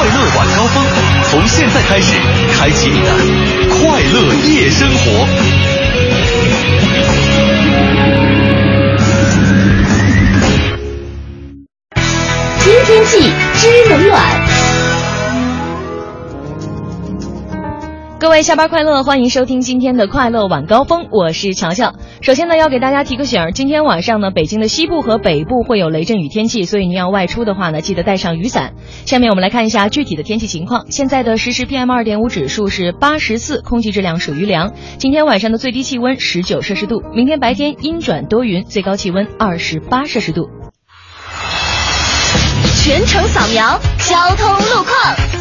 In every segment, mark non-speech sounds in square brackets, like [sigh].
快乐晚高峰，从现在开始，开启你的快乐夜生活。听天气知冷暖。各位下班快乐，欢迎收听今天的快乐晚高峰，我是乔乔。首先呢，要给大家提个醒儿，今天晚上呢，北京的西部和北部会有雷阵雨天气，所以您要外出的话呢，记得带上雨伞。下面我们来看一下具体的天气情况。现在的实时 PM 二点五指数是八十四，空气质量属于良。今天晚上的最低气温十九摄氏度，明天白天阴转多云，最高气温二十八摄氏度。全程扫描交通路况。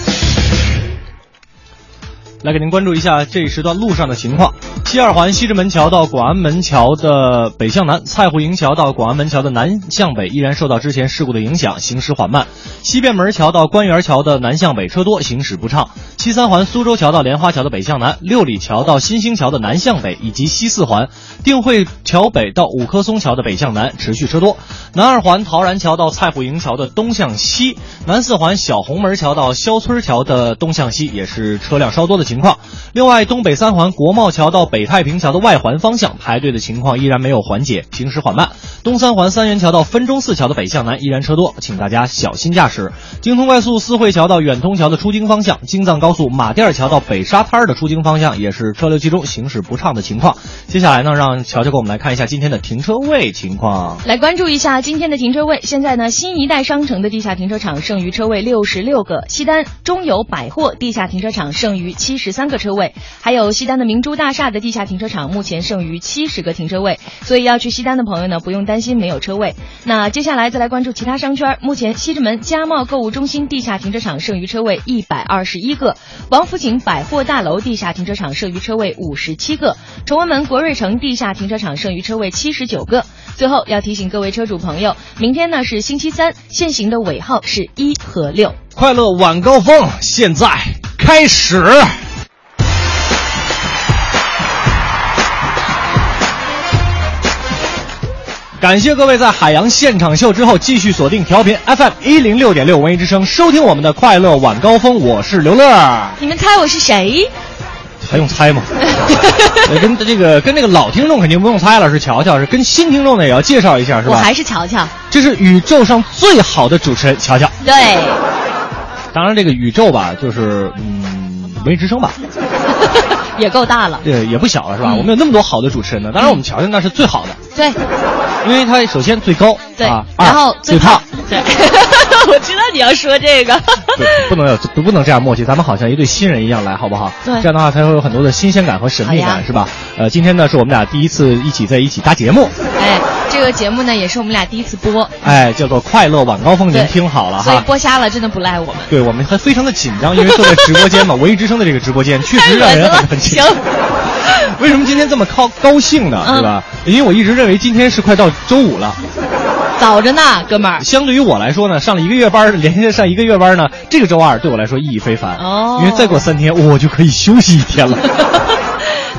来给您关注一下这一时段路上的情况。西二环西直门桥到广安门桥的北向南，蔡湖营桥到广安门桥的南向北依然受到之前事故的影响，行驶缓慢。西便门桥到官园桥的南向北车多，行驶不畅。西三环苏州桥到莲花桥的北向南，六里桥到新兴桥的南向北，以及西四环定慧桥北到五棵松桥的北向南持续车多。南二环陶然桥到蔡湖营桥的东向西，南四环小红门桥到肖村桥的东向西也是车辆稍多的情况。另外，东北三环国贸桥到北太平桥的外环方向排队的情况依然没有缓解，行驶缓慢。东三环三元桥到分钟寺桥的北向南依然车多，请大家小心驾驶。京通快速四惠桥到远通桥的出京方向，京藏高速马甸桥到北沙滩的出京方向也是车流集中、行驶不畅的情况。接下来呢，让乔乔给我们来看一下今天的停车位情况。来关注一下今天的停车位。现在呢，新一代商城的地下停车场剩余车位六十六个，西单中友百货地下停车场剩余七十三个车位，还有西单的明珠大厦的地下停车场目前剩余七十个停车位。所以要去西单的朋友呢，不用担心没有车位。那接下来再来关注其他商圈，目前西直门家贸购物中心地下停车场剩余车位一百二十一个，王府井百货大楼地下停车场剩余车位五十七个，崇文门国瑞城地下停车场剩余车位七十九个。最后要提醒各位车主朋友，明天呢是星期三，限行的尾号是一和六。快乐晚高峰现在开始。感谢各位在海洋现场秀之后继续锁定调频 FM 一零六点六文艺之声，收听我们的快乐晚高峰。我是刘乐。你们猜我是谁？还用猜吗？[laughs] 跟这个跟这个老听众肯定不用猜了，是乔乔；是跟新听众呢也要介绍一下，是吧？我还是乔乔。这是宇宙上最好的主持人乔乔。对。当然，这个宇宙吧，就是嗯，文艺之声吧。[laughs] 也够大了，对，也不小了，是吧？嗯、我们有那么多好的主持人呢，当然我们乔乔那是最好的，对，因为他首先最高，对，啊、然后最胖，对，[laughs] 我知道你要说这个，[laughs] 对不能有不能这样默契，咱们好像一对新人一样来，好不好？对，这样的话才会有很多的新鲜感和神秘感，是吧？呃，今天呢是我们俩第一次一起在一起搭节目，哎，这个节目呢也是我们俩第一次播，哎，叫做《快乐晚高峰》，您听好了哈，所以播瞎了真的不赖我们，对我们还非常的紧张，因为坐在直播间嘛，文艺之声的这个直播间确实让人很很紧张。为什么今天这么高高兴呢？对吧？因为我一直认为今天是快到周五了，早着呢，哥们儿。相对于我来说呢，上了一个月班，连续上一个月班呢，这个周二对我来说意义非凡。哦，因为再过三天我就可以休息一天了。[laughs]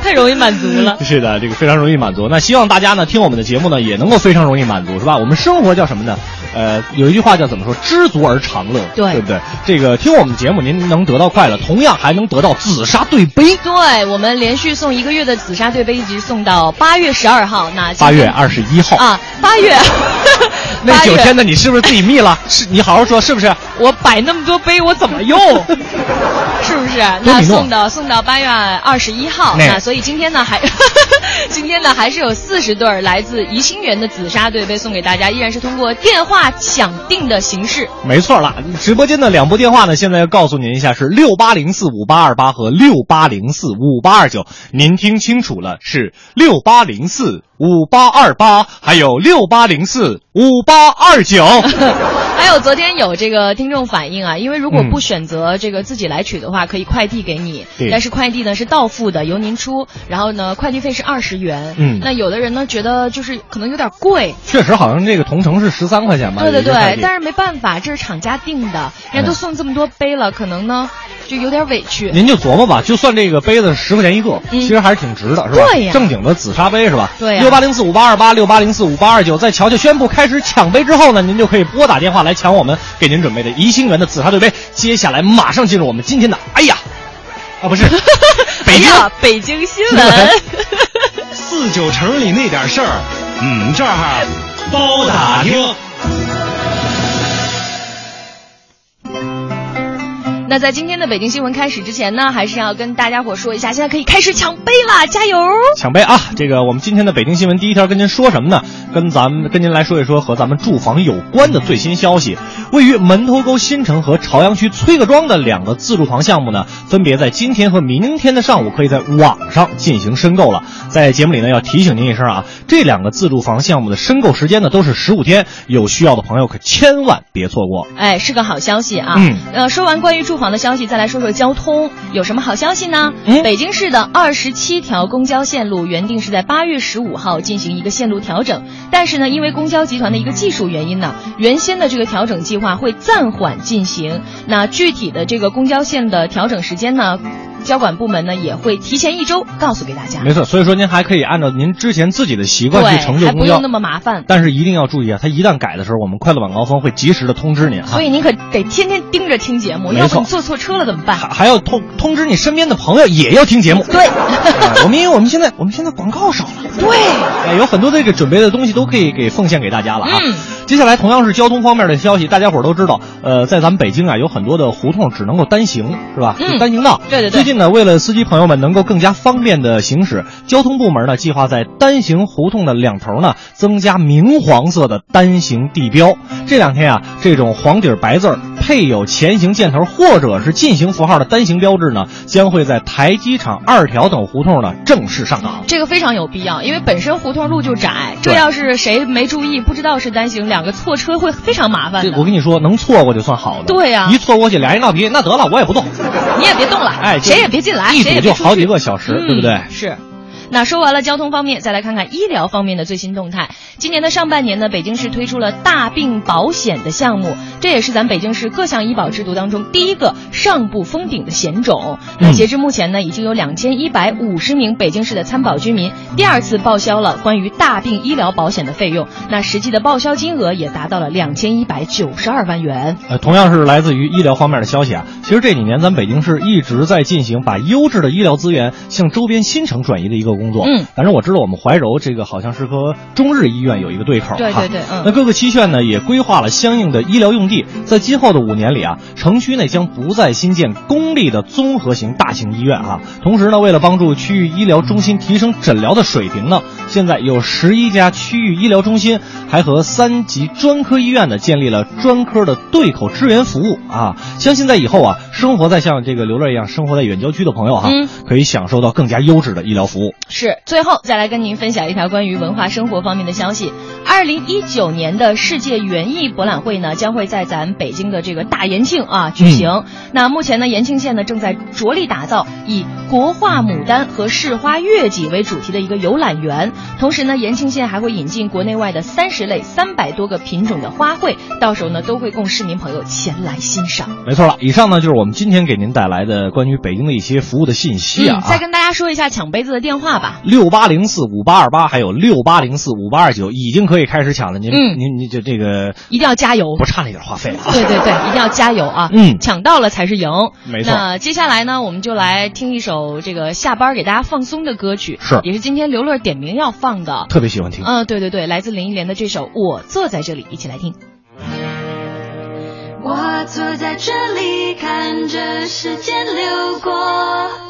太容易满足了。[laughs] 是的，这个非常容易满足。那希望大家呢听我们的节目呢，也能够非常容易满足，是吧？我们生活叫什么呢？呃，有一句话叫怎么说？知足而常乐，对对不对？这个听我们节目，您能得到快乐，同样还能得到紫砂对杯。对，我们连续送一个月的紫砂对杯，一直送到八月十二号。那八月二十一号啊，八月 [laughs] 那九天的你是不是自己密了？是你好好说，是不是？我摆那么多杯，我怎么用？[laughs] 是不是？那送到送到八月二十一号。那所以今天呢，还 [laughs] 今天呢，还是有四十对来自怡兴园的紫砂对杯送给大家，依然是通过电话抢定的形式。没错了，直播间的两部电话呢，现在要告诉您一下是六八零四五八二八和六八零四五八二九，您听清楚了，是六八零四五八二八，还有六八零四五八二九。[laughs] 还有昨天有这个听众反映啊，因为如果嗯不选择这个自己来取的话，可以快递给你，对但是快递呢是到付的，由您出，然后呢快递费是二十元。嗯那有的人呢觉得就是可能有点贵，确实好像这个同城是十三块钱吧？对对对，但是是没办法，这是厂家定的，人家都送这么多杯了，可能呢就有点委屈。您就琢磨吧，就算这个杯子十块钱一个，嗯其实还是挺值的，是吧？对呀正经的紫砂杯是吧？对呀六八零四五八二八，六八零四五八二九，在乔乔宣布开始抢杯之后呢，您就可以拨打电话来抢我们给您准备的怡兴园的紫砂对杯。接下来马上进入我们今天的，哎呀，啊不是，[laughs] 北京哎，北京新闻。四九城里那点事儿，嗯，这儿包打听。那在今天的北京新闻开始之前呢，还是要跟大家伙说一下，现在可以开始抢杯啦，加油！抢杯啊！这个我们今天的北京新闻第一条跟您说什么呢？跟咱们跟您来说一说和咱们住房有关的最新消息。位于门头沟新城和朝阳区崔各庄的两个自住房项目呢，分别在今天和明天的上午可以在网上进行申购了。在节目里呢，要提醒您一声啊，这两个自住房项目的申购时间呢都是十五天，有需要的朋友可千万别错过。哎，是个好消息啊！嗯，呃，说完关于住房的消息，再来说说交通，有什么好消息呢？嗯北京市的二十七条公交线路原定是在八月十五号进行一个线路调整，但是呢，因为公交集团的一个技术原因呢，原先的这个调整计划会暂缓进行。那具体的这个公交线的调整时间呢，交管部门呢也会提前一周告诉给大家。没错，所以说您还可以按照您之前自己的习惯，去乘坐公交还不用那，么麻烦。但是一定要注意啊，它一旦改的时候，我们快乐晚高峰会及时的通知您啊。所以您可得天天盯着听节目，要不你坐错车了怎么办？还还要通通知你身边的朋友也要听节目。对，[laughs] 哎我们因为我们现在我们现在广告少了，对，哎，有很多这个准备的东西都可以给奉献给大家了啊。嗯接下来同样是交通方面的消息，大家伙儿都知道，呃，在咱们北京啊，有很多的胡同只能够单行，是吧？嗯单行道。对对对最近为了司机朋友们能够更加方便的行驶，交通部门呢计划在单行胡同的两头呢增加明黄色的单行地标。这两天啊，这种黄底白字儿配有前行箭头或者是进行符号的单行标志呢，将会在台机场二条等胡同呢正式上岗。这个非常有必要，因为本身胡同路就窄，这要是谁没注意，不知道是单行，两个错车会非常麻烦。我跟你说，能错过就算好的。对呀一错过去俩人闹脾气，那得了，我也不动。你也别动了，哎谁也别进来，一堵就好几个小时嗯对不对是。那说完了交通方面，再来看看医疗方面的最新动态。今年的上半年呢，北京市推出了大病保险的项目，这也是咱北京市各项医保制度当中第一个上不封顶的险种。那嗯截至目前呢，已经有两千一百五十名北京市的参保居民第二次报销了关于大病医疗保险的费用，那实际的报销金额也达到了两千一百九十二万元。呃，同样是来自于医疗方面的消息啊。其实这几年咱北京市一直在进行把优质的医疗资源向周边新城转移的一个工作。嗯，反正我知道我们怀柔这个好像是和中日医院有一个对口。对对对嗯那各个区县呢也规划了相应的医疗用地，在今后的五年里啊，城区内将不再新建公立的综合型大型医院啊。同时呢，为了帮助区域医疗中心提升诊疗的水平呢，现在有十一家区域医疗中心还和三级专科医院呢建立了专科的对口支援服务啊。相信在以后啊，生活在像这个刘乐一样生活在远郊区的朋友哈、嗯可以享受到更加优质的医疗服务。是，最后再来跟您分享一条关于文化生活方面的消息。二零一九年的世界园艺博览会呢，将会在咱北京的这个大延庆啊举行。那目前呢，延庆县呢正在着力打造以国画牡丹和市花月季为主题的一个游览园。同时呢，延庆县还会引进国内外的三十类、三百多个品种的花卉，到时候呢都会供市民朋友前来欣赏。没错了，以上呢就是我们今天给您带来的关于北京的一些服务的信息啊。嗯，再跟大家说一下抢杯子的电话吧。六八零四五八二八，还有六八零四五八二九，已经可以开始抢了。您、嗯您您就这个一定要加油不差那点话费了啊。对对对，[laughs] 一定要加油啊！嗯抢到了才是赢。没错那接下来呢，我们就来听一首这个下班给大家放松的歌曲，是也是今天刘乐点名要放的。特别喜欢听。嗯，对对对，来自林忆莲的这首《我坐在这里》，一起来听。我坐在这里，看着时间流过。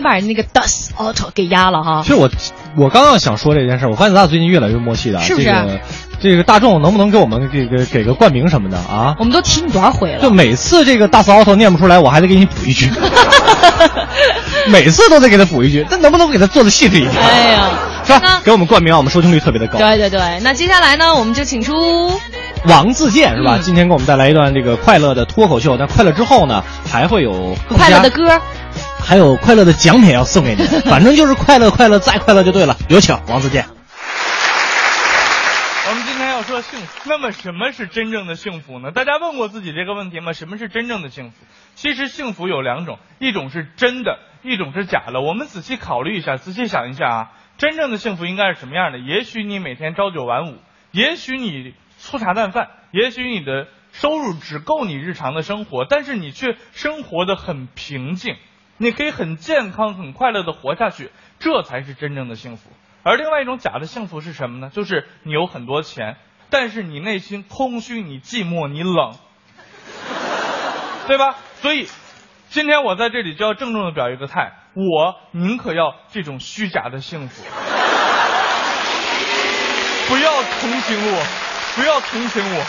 把那个 Das Auto 给压了哈其？实我我刚刚想说这件事，我发现咱俩最近越来越默契了。是不是这个这个大众能不能给我们这个给个冠名什么的啊？我们都提你多少回了？就每次这个大词 auto 念不出来，我还得给你补一句，[laughs] 每次都得给他补一句，那能不能给他做的细致一点？哎呀，是吧？给我们冠名啊，我们收听率特别的高。对对对，那接下来呢，我们就请出王自健是吧？嗯今天给我们带来一段这个快乐的脱口秀。那快乐之后呢，还会有快乐的歌。还有快乐的奖品要送给你，[laughs] 反正就是快乐，快乐再快乐就对了。有请王自健。我们今天要说幸福，那么什么是真正的幸福呢？大家问过自己这个问题吗？什么是真正的幸福？其实幸福有两种，一种是真的，一种是假的。我们仔细考虑一下，仔细想一下啊，真正的幸福应该是什么样的？也许你每天朝九晚五，也许你粗茶淡饭，也许你的收入只够你日常的生活，但是你却生活的很平静，你可以很健康、很快乐的活下去，这才是真正的幸福。而另外一种假的幸福是什么呢？就是你有很多钱，但是你内心空虚、你寂寞、你冷，对吧？所以，今天我在这里就要郑重的表一个态，我宁可要这种虚假的幸福，不要同情我，不要同情我。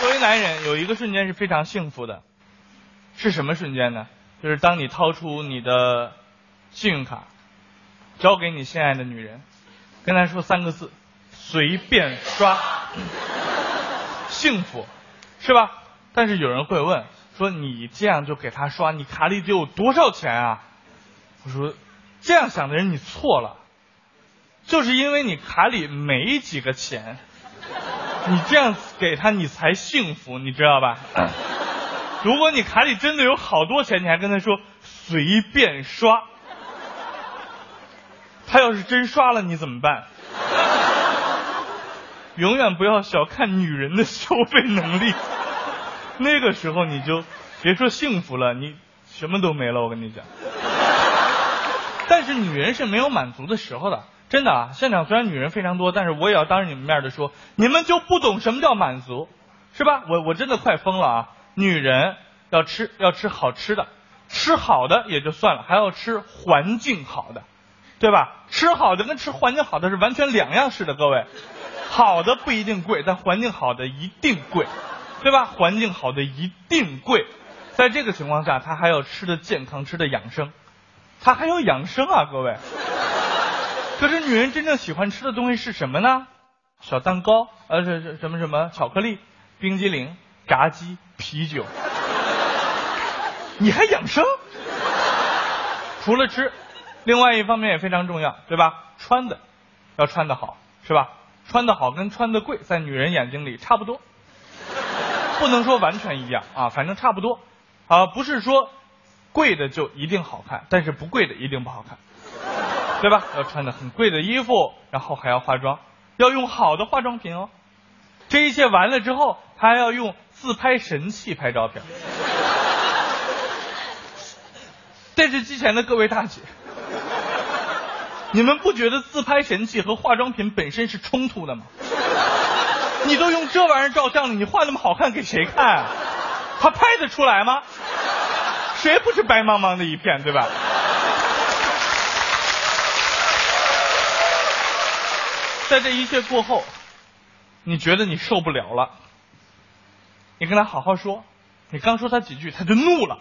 作为男人，有一个瞬间是非常幸福的，是什么瞬间呢？就是当你掏出你的信用卡，交给你心爱的女人，跟她说三个字：随便刷，[laughs] 幸福，是吧？但是有人会问说，你这样就给她刷，你卡里得有多少钱啊？我说，这样想的人你错了，就是因为你卡里没几个钱，你这样给她你才幸福，你知道吧？[laughs] 如果你卡里真的有好多钱，你还跟他说随便刷。他要是真刷了你怎么办？[laughs] 永远不要小看女人的消费能力，那个时候你就别说幸福了，你什么都没了。我跟你讲，但是女人是没有满足的时候的，真的啊！现场虽然女人非常多，但是我也要当着你们面的说，你们就不懂什么叫满足，是吧？我我真的快疯了啊！女人要吃要吃好吃的，吃好的也就算了，还要吃环境好的。对吧？吃好的跟吃环境好的是完全两样式的，各位。好的不一定贵，但环境好的一定贵，对吧？环境好的一定贵。在这个情况下，他还要吃的健康，吃的养生，他还要养生啊，各位。可是女人真正喜欢吃的东西是什么呢？小蛋糕，呃，是什么什么巧克力、冰激凌、炸鸡、啤酒。你还养生？除了吃。另外一方面也非常重要，对吧？穿的要穿的好，是吧？穿的好跟穿的贵，在女人眼睛里差不多，不能说完全一样啊，反正差不多啊。不是说贵的就一定好看，但是不贵的一定不好看，对吧？要穿的很贵的衣服，然后还要化妆，要用好的化妆品哦。这一切完了之后，他还要用自拍神器拍照片。电视机前的各位大姐。你们不觉得自拍神器和化妆品本身是冲突的吗？你都用这玩意儿照相了，你画那么好看给谁看啊？他拍得出来吗？谁不是白茫茫的一片，对吧？在这一切过后，你觉得你受不了了，你跟他好好说，你刚说他几句他就怒了。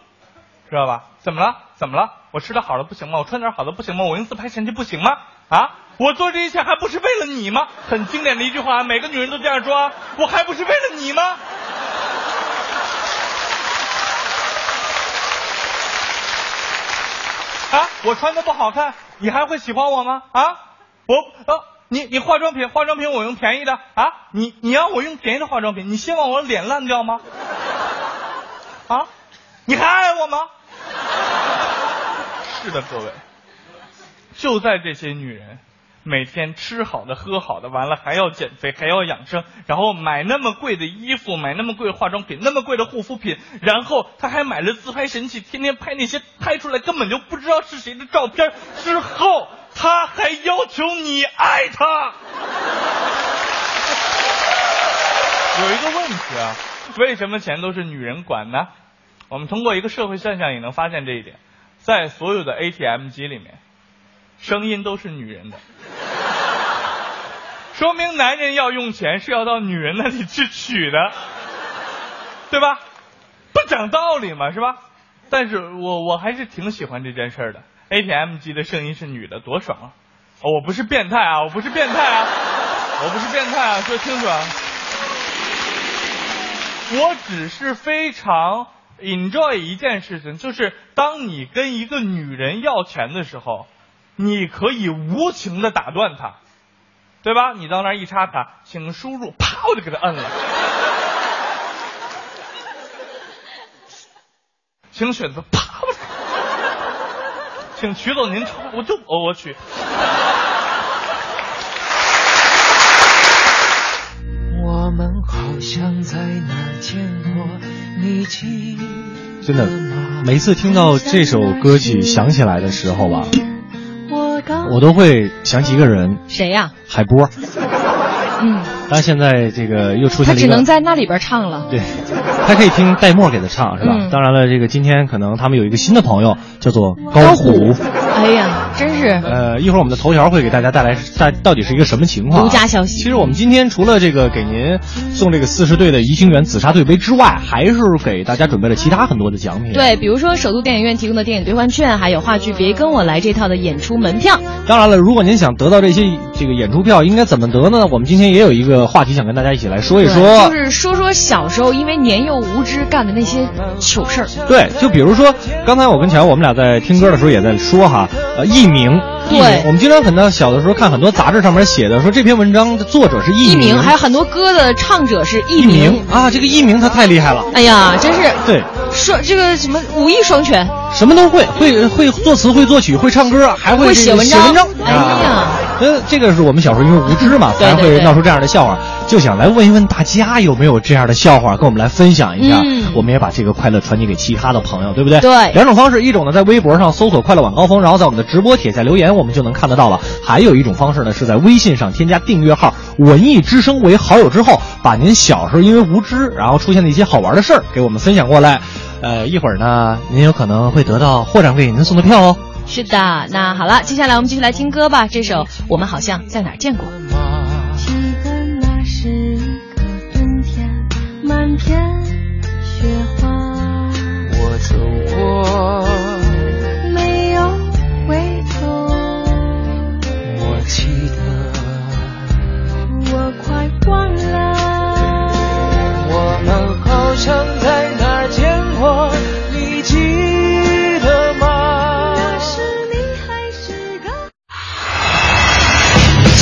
知道吧？怎么了？怎么了？我吃点好的不行吗？我穿点好的不行吗？我用自拍神器不行吗？啊！我做这一切还不是为了你吗？很经典的一句话，每个女人都这样说，我还不是为了你吗？啊！我穿的不好看，你还会喜欢我吗？啊！我啊，你你化妆品化妆品我用便宜的啊！你你让我用便宜的化妆品，你希望我脸烂掉吗？啊！你还爱我吗？[laughs] 是的，各位，就在这些女人每天吃好的、喝好的，完了还要减肥，还要养生，然后买那么贵的衣服，买那么贵的化妆品，那么贵的护肤品，然后她还买了自拍神器，天天拍那些拍出来根本就不知道是谁的照片，之后她还要求你爱他。[laughs] 有一个问题啊。为什么钱都是女人管呢？我们通过一个社会现象也能发现这一点，在所有的 ATM 机里面，声音都是女人的，[laughs] 说明男人要用钱是要到女人那里去取的，对吧？不讲道理嘛，是吧？但是我我还是挺喜欢这件事儿的。ATM 机的声音是女的，多爽啊！我不是变态啊，我不是变态啊，我不是变态啊，说清楚啊！我只是非常 enjoy 一件事情，就是当你跟一个女人要钱的时候，你可以无情的打断她，对吧？你到那儿一插卡，请输入，啪，我就给她摁了。请选择，啪，请取走您钞，我就哦，我去。我们好像在哪见过，你记真的，每次听到这首歌曲响起来的时候吧，我刚我都会想起一个人，谁呀、海波。嗯，但现在这个又出现了一个，能在那里边唱了。对，他可以听戴墨给他唱，是吧？嗯当然了，这个今天可能他们有一个新的朋友，叫做高虎。哎呀，真是呃，一会儿我们的头条会给大家带来在到底是一个什么情况、啊？独家消息其实我们今天除了这个给您送这个四十队的宜兴园紫砂对杯之外，还是给大家准备了其他很多的奖品。，对，比如说首都电影院提供的电影兑换券，还有话剧《别跟我来》这套的演出门票。当然了，如果您想得到这些这个演出票，应该怎么得呢？我们今天也有一个话题想跟大家一起来说一说。就是说说小时候因为年幼无知干的那些糗事儿。对，就比如说，刚才我跟乔，我们俩在听歌的时候也在说哈，呃，艺名，对。我们经常很多小的时候看很多杂志上面写的说这篇文章的作者是艺艺名，还有很多歌的唱者是艺名。啊，这个艺名他太厉害了，哎呀，真是。对，说这个什么武艺双全，什么都会，会会作词，会作曲，会唱歌，还会写写文章章。哎呀啊，呃，这个是我们小时候因为无知嘛，才会闹出这样的笑话。就想来问一问大家有没有这样的笑话，跟我们来分享一下。嗯我们也把这个快乐传递给其他的朋友，对不对？对两种方式，一种呢在微博上搜索“快乐晚高峰”，然后在我们的直播帖下留言，我们就能看得到了。还有一种方式呢，是在微信上添加订阅号“文艺之声”为好友之后，把您小时候因为无知然后出现的一些好玩的事儿给我们分享过来。呃，一会儿呢，您有可能会得到霍掌柜给您送的票哦。是的，那好了，接下来我们继续来听歌吧。这首《我们好像在哪儿见过》。记得那是一个冬天，满天雪花，我走过，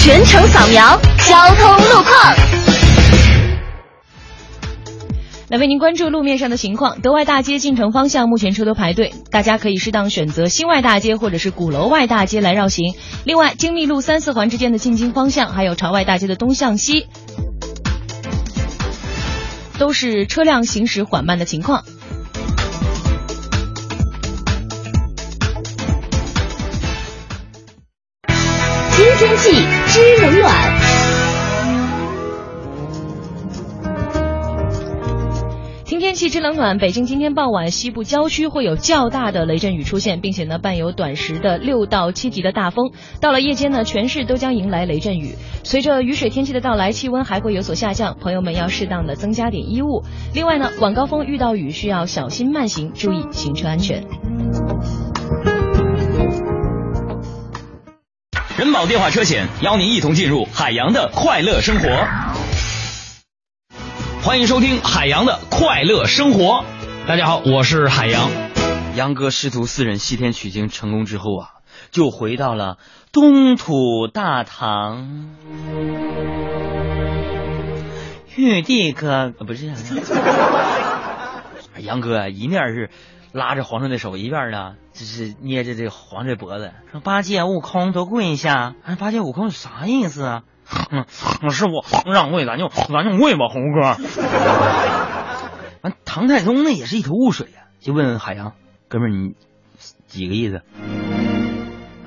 全程扫描交通路况。来为您关注路面上的情况。德外大街进城方向目前车多排队，大家可以适当选择新外大街或者是鼓楼外大街来绕行。另外，京密路三四环之间的进京方向，还有朝外大街的东向西，都是车辆行驶缓慢的情况。新天气知冷暖。听天气知冷暖，北京今天傍晚西部郊区会有较大的雷阵雨出现，并且呢伴有短时的六到七级的大风。到了夜间呢，全市都将迎来雷阵雨。随着雨水天气的到来，气温还会有所下降，朋友们要适当的增加点衣物。另外呢，晚高峰遇到雨需要小心慢行，注意行车安全。人保电话车险邀您一同进入海洋的快乐生活。欢迎收听海洋的快乐生活。大家好，我是海洋。杨哥师徒四人西天取经成功之后啊，就回到了东土大唐。玉帝哥不是，杨哥啊一面是拉着皇上的手，一边呢就是捏着这皇上的脖子，说八戒、悟空都跪下。哎，八戒、悟空啥意思啊？嗯，师傅让跪，咱就咱就跪吧，猴哥。完，唐太宗呢也是一头雾水呀、就问海洋哥们你几个意思？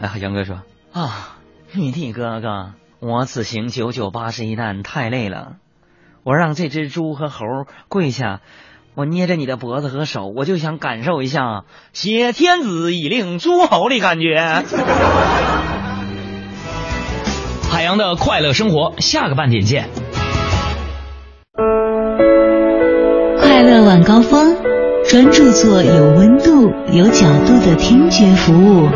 哎，海洋哥说啊，玉帝哥哥，我此行九九八十一难太累了，我让这只猪和猴跪下，我捏着你的脖子和手，我就想感受一下挟天子以令诸侯的感觉。海洋的快乐生活，下个半点见。快乐晚高峰，专注做有温度、有角度的听觉服务。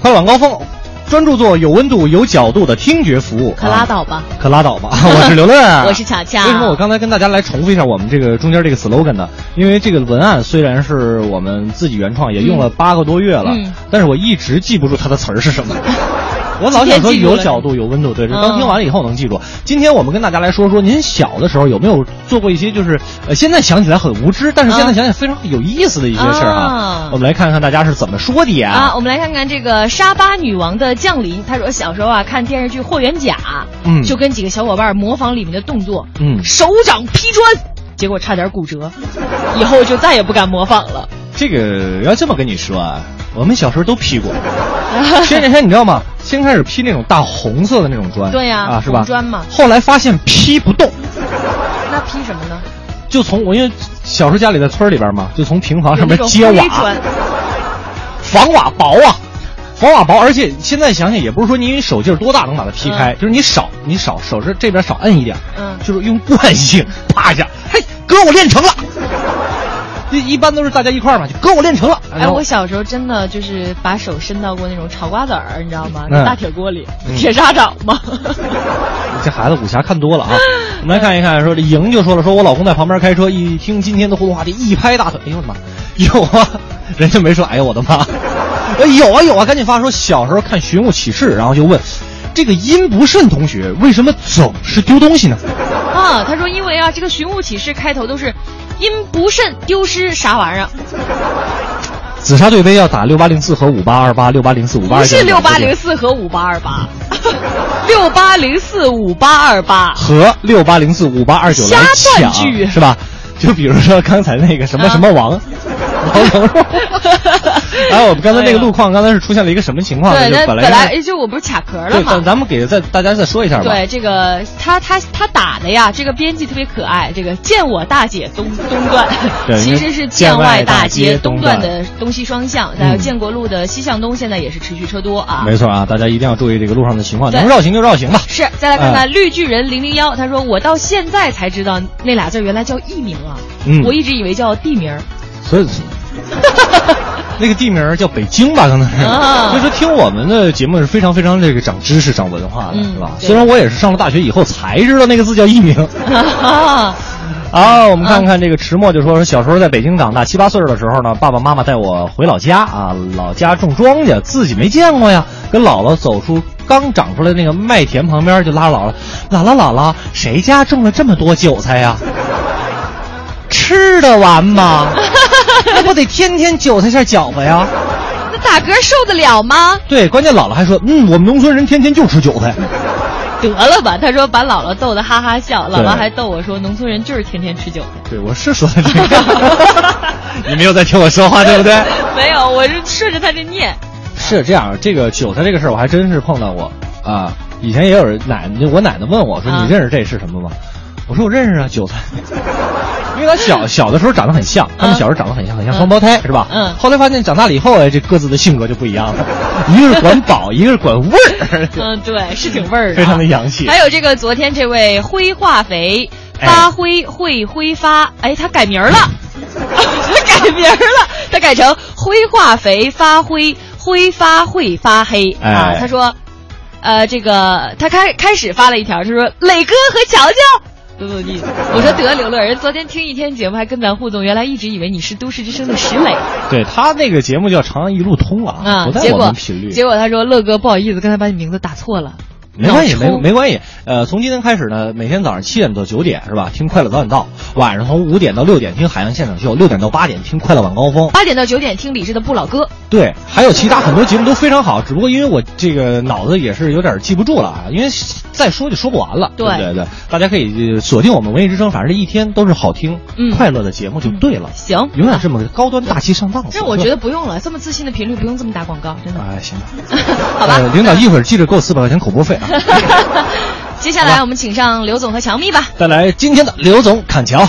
快晚高峰，专注做有温度、有角度的听觉服务。可拉倒吧，可拉倒吧！[laughs] 我是刘乐，[laughs] 我是巧巧。为什么我刚才跟大家来重复一下我们这个中间这个 slogan 呢？因为这个文案虽然是我们自己原创，也用了八个多月了，嗯但是我一直记不住它的词儿是什么。[laughs] 我老想说有角度、有温度，对，这刚听完了以后能记住。今天我们跟大家来说说，您小的时候有没有做过一些就是呃，现在想起来很无知，但是现在想起来非常有意思的一些事儿哈。啊我们来看看大家是怎么说的呀？啊，我们来看看这个沙巴女王的降临。她说小时候啊看电视剧《霍元甲》，嗯就跟几个小伙伴模仿里面的动作，嗯手掌劈砖，结果差点骨折，以后就再也不敢模仿了。这个要这么跟你说啊，我们小时候都劈过。前几天你知道吗？先开始劈那种大红色的那种砖，对呀啊是吧？砖嘛后来发现劈不动，[laughs] 那劈什么呢？就从我因为小时候家里在村里边嘛，就从平房上面接瓦房瓦薄啊，房瓦薄，而且现在想想也不是说你手劲儿多大能把它劈开，就是你少你少手是这边少摁一点，嗯就是用惯性啪一下，嘿，哥我练成了。[laughs] 一一般都是大家一块儿嘛，就哥我练成了。哎，我小时候真的就是把手伸到过那种炒瓜子儿，你知道吗？大铁锅里，嗯 [laughs] 铁砂掌嘛。[laughs] 这孩子武侠看多了啊！我们来看一看，说这莹就说了，说我老公在旁边开车，一听今天的互动话题，一拍大腿，哎呦我的妈，有啊，人家没说，哎呦我的妈，[laughs] 哎有啊有啊，赶紧发说小时候看《寻物启事》，然后就问，这个殷不慎同学为什么总是丢东西呢？啊，他说因为啊，这个寻物启事开头都是因不慎丢失啥玩意儿，紫砂对杯要打六八零四和五八二八，六八零四五八二不是六八零四和五八二八，[laughs] 六八零四五八二八。和六八零四五八二九来瞎抢断句。是吧？就比如说刚才那个什么什么王，王 [laughs] 蓉蓉。然后我们刚才那个路况，刚才是出现了一个什么情况呢？对，就那本来来就我不是卡壳了，吗咱？咱们给再大家再说一下吧。对，这个他他他打的呀，这个编辑特别可爱。这个见我大姐东东段，[laughs] 其实是建外大大街街东东段段的东西双向，还有建国路的西向东，现在也是持续车多啊。没错啊，大家一定要注意这个路上的情况，对能绕行就绕行吧。是，再来看看哎绿巨人零零幺，他说我到现在才知道那俩字原来叫艺名啊，嗯我一直以为叫地名儿。所以。[laughs] 那个地名叫北京吧，刚才是。啊所以说听我们的节目是非常非常这个长知识、长文化的，嗯是吧？虽然我也是上了大学以后才知道那个字叫艺名。[laughs] 啊，我们看看这个迟墨就说，说小时候在北京长大，七八岁的时候呢，爸爸妈妈带我回老家啊，老家种庄稼，自己没见过呀，跟姥姥走出刚长出来那个麦田旁边，就拉着姥姥，姥姥姥姥，谁家种了这么多韭菜呀？吃得完吗？[laughs] [laughs] 那不得天天韭菜馅饺子呀？[laughs] 那打嗝受得了吗？对，关键姥姥还说，嗯，我们农村人天天就吃韭菜。[laughs] 得了吧，他说把姥姥逗得哈哈笑，姥对姥还逗我说农村人就是天天吃韭菜。对，我是说的这个，你没有在听我说话，对不对？没有，我是顺着他这念。是这样，这个韭菜这个事儿我还真是碰到过啊。以前也有人奶奶，我奶奶问我说：“啊你认识这是什么吗？”我说：“我认识啊，韭菜。”因为他小小的时候长得很像，他们小时候长得很像，很像双胞胎，是吧？嗯后来发现长大了以后，哎，这各自的性格就不一样了，一个是管饱，一个是管味儿。嗯，对，是挺味儿的，[laughs] 非常的洋气还有这个昨天这位灰化肥发灰会挥发，哎，他改名儿了，[laughs] 他改名儿了，他改成灰化肥发灰挥发会发黑啊哎。他说，呃，这个他开开始发了一条，他说磊哥和乔乔。多多意思，我说得刘乐，人昨天听一天节目还跟咱互动，原来一直以为你是都市之声的石磊对他那个节目叫《长安一路通》啊，啊结果们频率。结果他说乐哥不好意思，刚才把你名字打错了，没关系，没没关系。呃，从今天开始呢，每天早上七点到九点是吧？听快乐早点到。晚上从五点到六点听海洋现场秀，六点到八点听快乐晚高峰。八点到九点听李志的不老歌。对，还有其他很多节目都非常好，只不过因为我这个脑子也是有点记不住了啊，因为再说就说不完了。对对对对，大家可以呃锁定我们文艺之声，反正这一天都是好听、嗯快乐的节目就对了。行，永远这么高端大气上档次。这我觉得不用了，这么自信的频率不用这么打广告，真的。哎，行吧。[laughs] 好吧呃领导一会儿记着给我四百块钱口播费啊。[laughs] 接下来我们请上刘总和乔蜜吧。带来今天的刘总砍桥。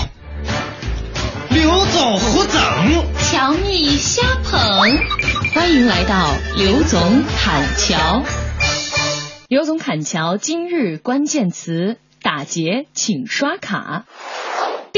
刘总胡整，乔蜜瞎捧，欢迎来到刘总砍桥。刘总砍桥今日关键词：打劫，请刷卡。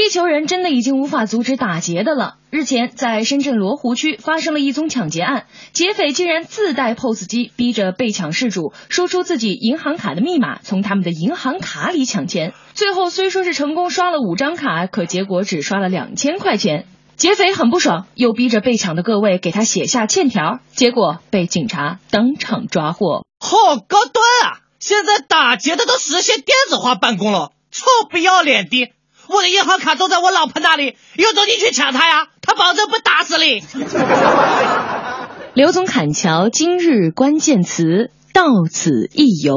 地球人真的已经无法阻止打劫的了。日前，在深圳罗湖区发生了一宗抢劫案，劫匪竟然自带 POS 机，逼着被抢事主说出自己银行卡的密码，从他们的银行卡里抢钱。最后虽说是成功刷了五张卡，可结果只刷了两千块钱。劫匪很不爽，又逼着被抢的各位给他写下欠条，结果被警察当场抓获。好高端啊！现在打劫的都实现电子化办公了，臭不要脸的！我的银行卡都在我老婆那里，有种你去抢她呀，她保证不打死你。[laughs] 刘总侃桥今日关键词到此一游。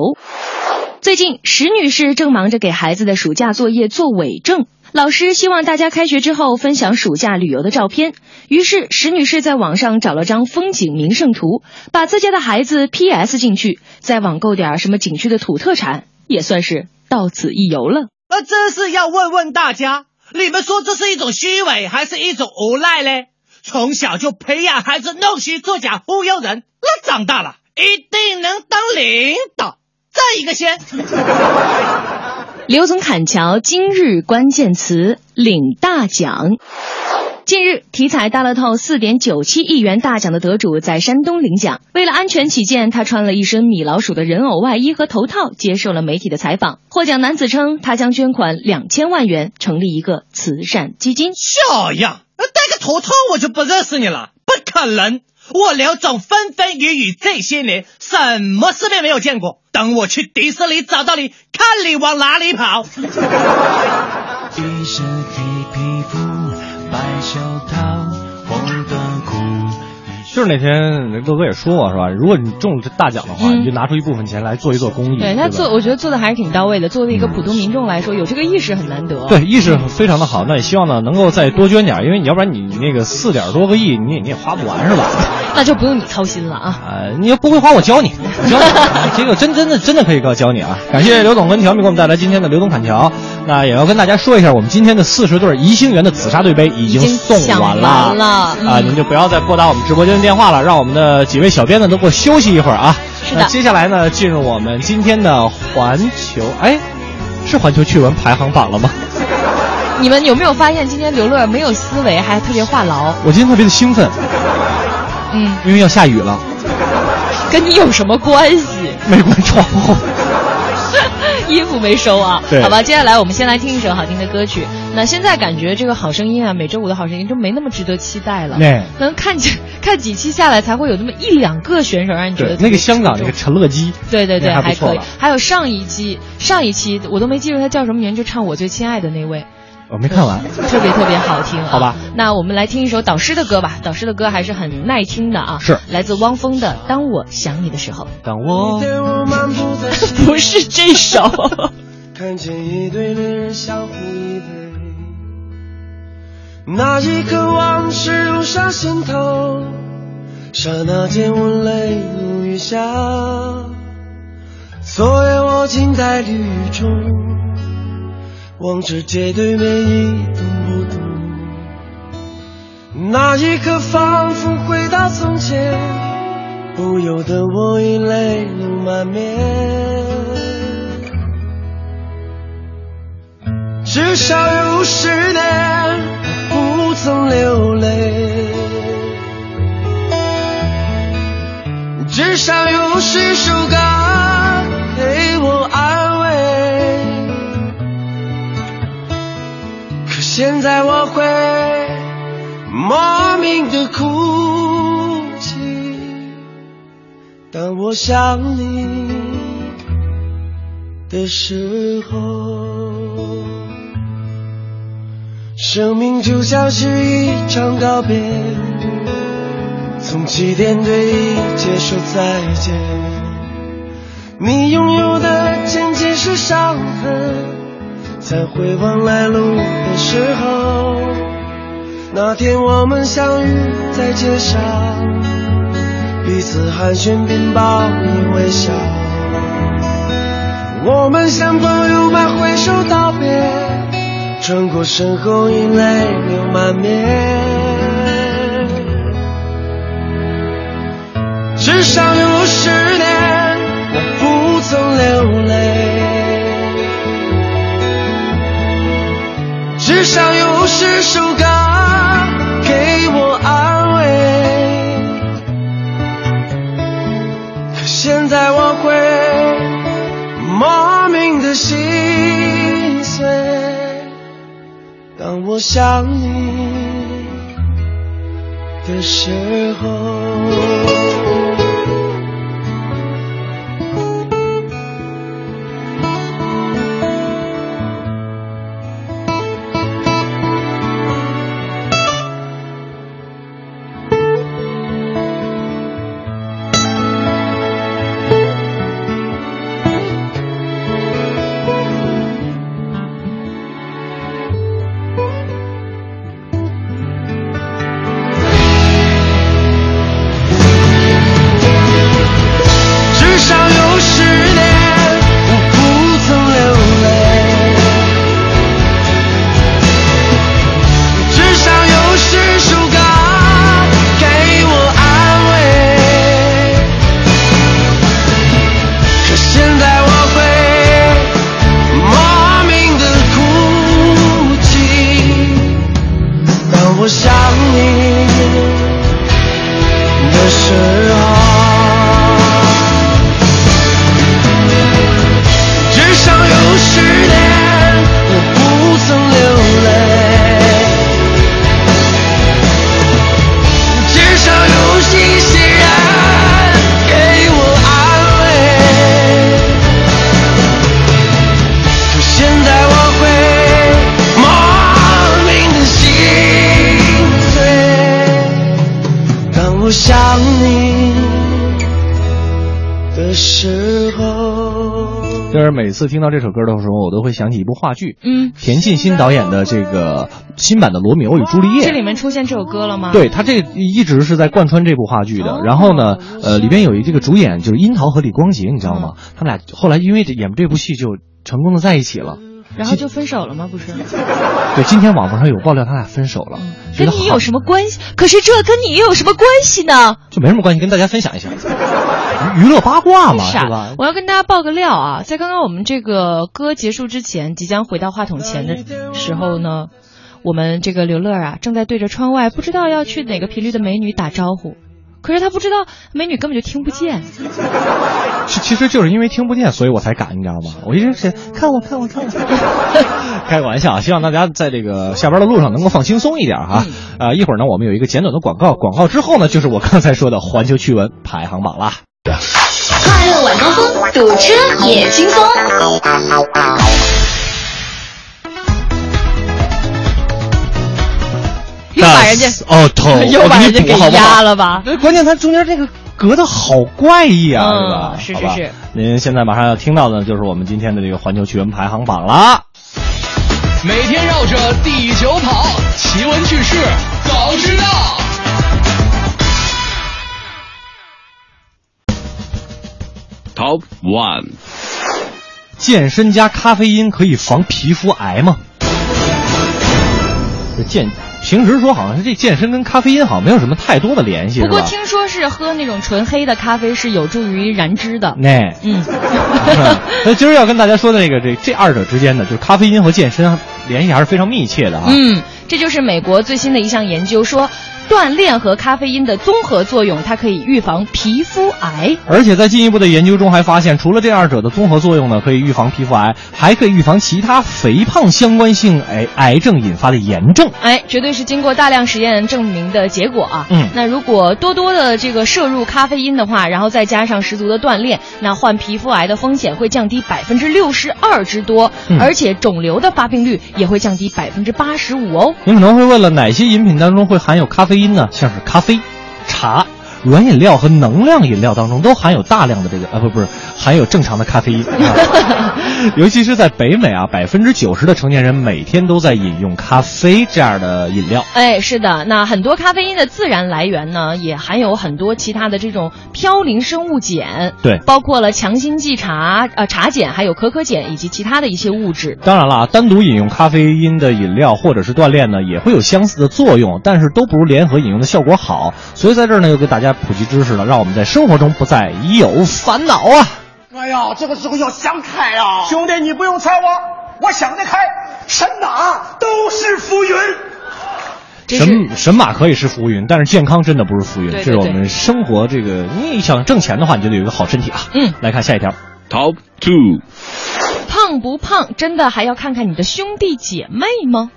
最近，石女士正忙着给孩子的暑假作业做伪证。老师希望大家开学之后分享暑假旅游的照片，于是石女士在网上找了张风景名胜图，把自家的孩子 PS 进去，再网购点什么景区的土特产，也算是到此一游了。呃，真是要问问大家，你们说这是一种虚伪，还是一种无赖嘞？从小就培养孩子弄虚作假忽悠人，那长大了一定能当领导。这一个先。刘总砍桥今日关键词领大奖。近日，体彩大乐透四点九七亿元大奖的得主在山东领奖。为了安全起见，他穿了一身米老鼠的人偶外衣和头套，接受了媒体的采访。获奖男子称，他将捐款两千万元，成立一个慈善基金。小样，戴个头套我就不认识你了，不可能！我刘总风风雨雨这些年，什么世面没有见过？等我去迪士尼找到你，看你往哪里跑！[laughs] 想。就是那天乐哥也说过是吧？如果你中了这大奖的话，嗯你就拿出一部分钱来做一做公益。对他做，我觉得做的还是挺到位的。作为一个普通民众来说，有这个意识很难得。对，意识非常的好。那也希望呢能够再多捐点，因为你要不然你那个四点多个亿，你也你也花不完是吧？[laughs] 那就不用你操心了啊。呃，你要不会花，我教你，我教你，这个真真的真的可以教你啊！感谢刘总跟条米给我们带来今天的刘总砍桥。那也要跟大家说一下，我们今天的四十对宜兴园的紫砂对杯已经送完了啊！嗯您就不要再拨打我们直播间的电话了，让我们的几位小编呢都给我休息一会儿啊。是的那接下来呢，进入我们今天的环球，哎，是环球趣闻排行榜了吗？你们有没有发现，今天刘乐没有思维，还特别话痨？我今天特别的兴奋，嗯，因为要下雨了，跟你有什么关系？没关窗户。[laughs] 衣服没收啊，对好吧，接下来我们先来听一首好听的歌曲。那现在感觉这个好声音啊，每周五的好声音就没那么值得期待了。对可能看几 [laughs] 看几期下来，才会有那么一两个选手让你觉得，那个香港那个陈乐基，对对对，还还可以。还有上一期上一期我都没记住他叫什么名，就唱我最亲爱的那位。我没看完，[laughs] 特别特别好听、啊，好吧？那我们来听一首导师的歌吧，导师的歌还是很耐听的啊，是来自汪峰的《当我想你的时候》。[laughs] 当我 [laughs] 不是这首，看见一对恋人相互依偎，那一刻往事涌上心头，刹那间我泪如雨下。昨夜我静在绿雨中，望着街对面一动不动。那一刻仿佛回到从前，不由得我已泪流满面。至少有十年不曾流泪，至少有十首歌现在我会莫名的哭泣，当我想你的时候。生命就像是一场告别，从起点对一切说再见。你拥有的仅仅是伤痕，在回望来路的时候，那天我们相遇在街上，彼此寒暄并报以微笑。我们像朋友般挥手道别，转过身后已泪流满面。至少有十年我不曾流泪，至少有十首歌给我安慰。可现在我会莫名的心碎，当我想你的时候。次听到这首歌的时候，我都会想起一部话剧，嗯，田沁鑫导演的这个新版的《罗密欧与朱丽叶这》。里面出现这首歌了吗？对他这一直是在贯穿这部话剧哦的。然后呢，呃，里边有一这个主演就是樱桃和李光洁，你知道吗？嗯他们俩后来因为演这部戏就成功的在一起了。然后就分手了吗？不是，对，今天网络上有爆料他俩分手了，跟你有什么关系？可是这跟你又有什么关系呢？就没什么关系，跟大家分享一下，[laughs] 娱乐八卦嘛，是是吧？我要跟大家爆个料啊，在刚刚我们这个歌结束之前，即将回到话筒前的时候呢，我们这个刘乐啊，正在对着窗外不知道要去哪个频率的美女打招呼，可是他不知道美女根本就听不见。[laughs] 其其实就是因为听不见，所以我才敢，你知道吗？我一直是看我看我看我，[laughs] 开个玩笑啊！希望大家在这个下班的路上能够放轻松一点哈。啊、一会儿呢，我们有一个简短的广告，广告之后呢，就是我刚才说的环球趣闻排行榜啦。快乐晚高峰，堵车也轻松。又把人家哦头，[laughs] 又把人家给压了吧？呃关键它中间这个隔的好怪异啊，嗯是是是是。您现在马上要听到的就是我们今天的这个环球趣闻排行榜啦。每天绕着地球跑，奇闻趣事早知道。Top One，健身加咖啡因可以防皮肤癌吗？这健平时说好像是这健身跟咖啡因好像没有什么太多的联系，不过？听说是喝那种纯黑的咖啡是有助于燃脂的。那嗯，[laughs] 那今儿要跟大家说的这个这这二者之间的，就是咖啡因和健身联系还是非常密切的啊。嗯，这就是美国最新的一项研究说，锻炼和咖啡因的综合作用，它可以预防皮肤癌。而且在进一步的研究中还发现，除了这二者的综合作用呢，可以预防皮肤癌，还可以预防其他肥胖相关性癌癌症引发的炎症。哎，绝对是经过大量实验证明的结果啊。嗯那如果多多的这个摄入咖啡因的话，然后再加上十足的锻炼，那患皮肤癌的风险会降低百分之六十二之多，嗯而且肿瘤的发病率也会降低百分之八十五哦。您可能会问了，哪些饮品当中会含有咖啡因因呢？像是咖啡、茶、软饮料和能量饮料当中都含有大量的这个啊不不是含有正常的咖啡因。[laughs] 啊尤其是在北美啊，百分之九十的成年人每天都在饮用咖啡这样的饮料。哎，是的，那很多咖啡因的自然来源呢，也含有很多其他的这种嘌呤生物碱，对包括了强心剂茶、呃茶碱，还有可可碱以及其他的一些物质。当然了啊，单独饮用咖啡因的饮料或者是锻炼呢，也会有相似的作用，但是都不如联合饮用的效果好。所以在这儿呢，又给大家普及知识了，让我们在生活中不再有烦恼啊。哎呀，这个时候要想开啊！兄弟，你不用猜我，我想得开，神马都是浮云。神神马可以是浮云，但是健康真的不是浮云。这是我们生活这个，你想挣钱的话，你就得有一个好身体啊。嗯，来看下一条。Top two，胖不胖，真的还要看看你的兄弟姐妹吗？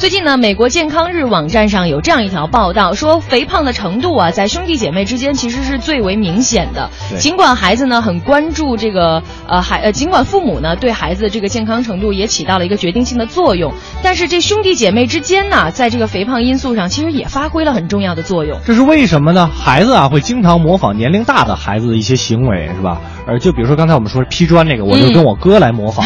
最近呢，美国健康日网站上有这样一条报道，说肥胖的程度啊，在兄弟姐妹之间其实是最为明显的。尽管孩子呢很关注这个呃孩呃，尽管父母呢对孩子的这个健康程度也起到了一个决定性的作用，但是这兄弟姐妹之间呢，在这个肥胖因素上其实也发挥了很重要的作用。这是为什么呢？孩子啊会经常模仿年龄大的孩子的一些行为，是吧？而就比如说刚才我们说劈砖这个，我就跟我哥来模仿。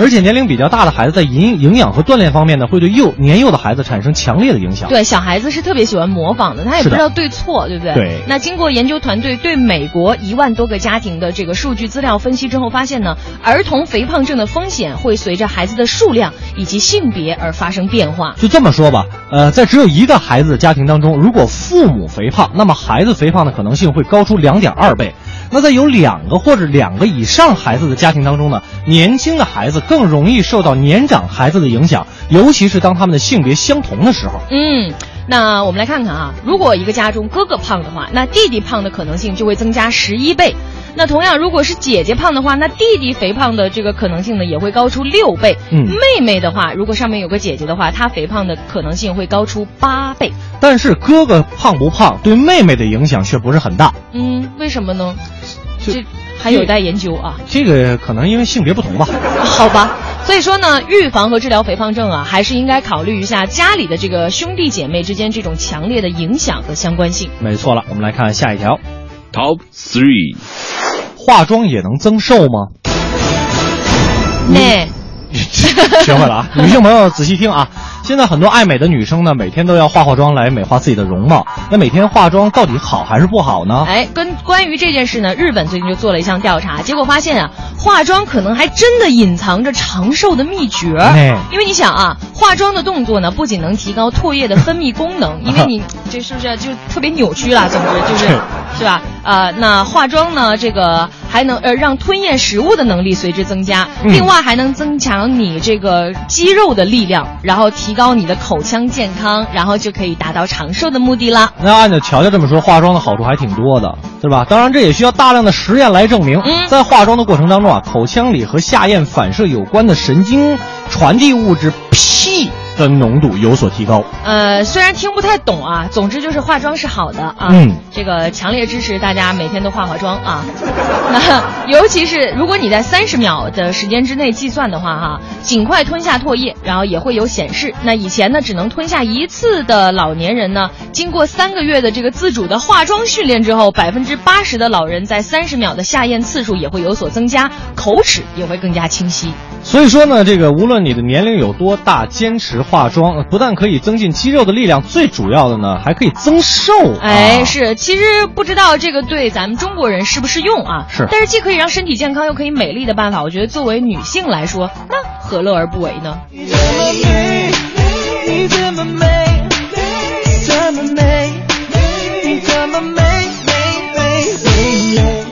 而且年龄比较大的孩子在营营养和锻炼方面呢，会对幼年幼的孩子产生强烈的影响。对，小孩子是特别喜欢模仿的，他也不知道对错，对不对？对那经过研究团队对美国一万多个家庭的这个数据资料分析之后，发现呢，儿童肥胖症的风险会随着孩子的数量以及性别而发生变化。就这么说吧，呃，在只有一个孩子的家庭当中，如果父母肥胖，那么孩子肥胖的可能性会高出两点二倍。那在有两个或者两个以上孩子的家庭当中呢，年轻的孩子更容易受到年长孩子的影响，尤其是当他们的性别相同的时候。嗯，那我们来看看啊，如果一个家中哥哥胖的话，那弟弟胖的可能性就会增加十一倍。那同样，如果是姐姐胖的话，那弟弟肥胖的这个可能性呢也会高出六倍。嗯妹妹的话，如果上面有个姐姐的话，她肥胖的可能性会高出八倍。但是哥哥胖不胖对妹妹的影响却不是很大，嗯，为什么呢？这还有待研究啊。这个可能因为性别不同吧。好吧，所以说呢，预防和治疗肥胖症啊，还是应该考虑一下家里的这个兄弟姐妹之间这种强烈的影响和相关性。没错了，我们来看下一条。Top three，化妆也能增瘦吗？那 [laughs] 学会了啊！女性朋友仔细听啊！现在很多爱美的女生呢，每天都要化化妆来美化自己的容貌。那每天化妆到底好还是不好呢？哎，跟关于这件事呢，日本最近就做了一项调查，结果发现啊，化妆可能还真的隐藏着长寿的秘诀。哎因为你想啊，化妆的动作呢，不仅能提高唾液的分泌功能，[laughs] 因为你这是不是就特别扭曲了？总之就是是 [laughs] 是吧？呃，那化妆呢，这个还能呃让吞咽食物的能力随之增加，嗯另外还能增强你这个肌肉的力量，然后提高你的口腔健康，然后就可以达到长寿的目的啦。那按照乔乔这么说，化妆的好处还挺多的，对吧？当然，这也需要大量的实验来证明。嗯在化妆的过程当中啊，口腔里和下咽反射有关的神经传递物质 P 的浓度有所提高。呃，虽然听不太懂啊，总之就是化妆是好的啊。嗯，这个强烈支持大家每天都化化妆啊。那 [laughs] 尤其是如果你在三十秒的时间之内计算的话哈、尽快吞下唾液，然后也会有显示。那以前呢，只能吞下一次的老年人呢，经过三个月的这个自主的化妆训练之后，百分之八十的老人在三十秒的下咽次数也会有所增加，口齿也会更加清晰。所以说呢，这个无论你的年龄有多大，坚持化妆，呃不但可以增进肌肉的力量，最主要的呢，还可以增瘦。哎，啊是，其实不知道这个对咱们中国人适不适用啊？是但是既可以让身体健康，又可以美丽的办法，我觉得作为女性来说，那何乐而不为呢？你这么美，这么美，你这么美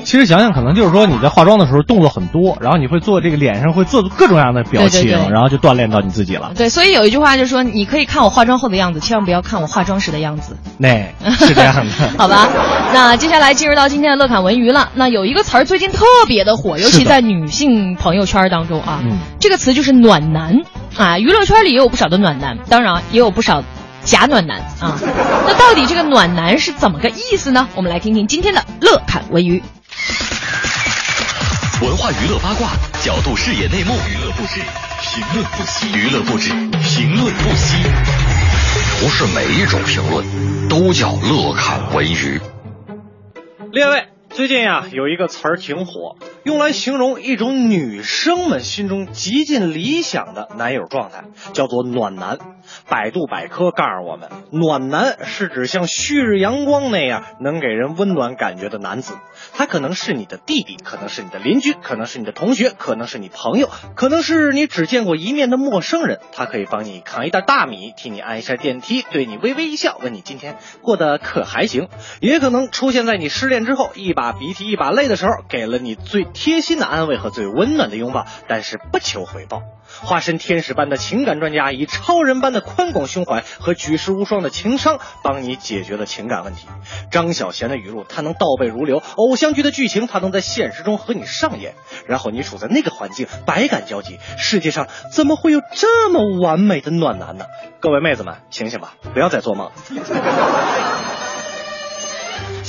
其实想想，可能就是说你在化妆的时候动作很多，然后你会做这个脸上会做各种各样的表情，对对对然后就锻炼到你自己了。对，所以有一句话就是说，你可以看我化妆后的样子，千万不要看我化妆时的样子。那 [laughs] 是这样的。[laughs] 好吧，那接下来进入到今天的乐侃文娱了。那有一个词儿最近特别的火，尤其在女性朋友圈当中啊，嗯这个词就是暖男啊。娱乐圈里也有不少的暖男，当然也有不少假暖男啊。那到底这个暖男是怎么个意思呢？我们来听听今天的乐侃文娱。文化娱乐八卦，角度视野内幕，娱乐不止，评论不息，娱乐不止，评论不息。不是每一种评论都叫乐看文娱。列位，最近呀、有一个词儿挺火，用来形容一种女生们心中极尽理想的男友状态，叫做暖男。百度百科告诉我们，暖男是指像旭日阳光那样能给人温暖感觉的男子。他可能是你的弟弟，可能是你的邻居，可能是你的同学，可能是你朋友，可能是你只见过一面的陌生人。他可以帮你扛一袋大米，替你按一下电梯，对你微微一笑，问你今天过得可还行。也可能出现在你失恋之后，一把鼻涕一把泪的时候，给了你最贴心的安慰和最温暖的拥抱，但是不求回报。化身天使般的情感专家，以超人般的宽广胸怀和举世无双的情商，帮你解决了情感问题。张小娴的语录，他能倒背如流；偶像剧的剧情，他能在现实中和你上演。然后你处在那个环境，百感交集。世界上怎么会有这么完美的暖男呢？各位妹子们，醒醒吧，不要再做梦了。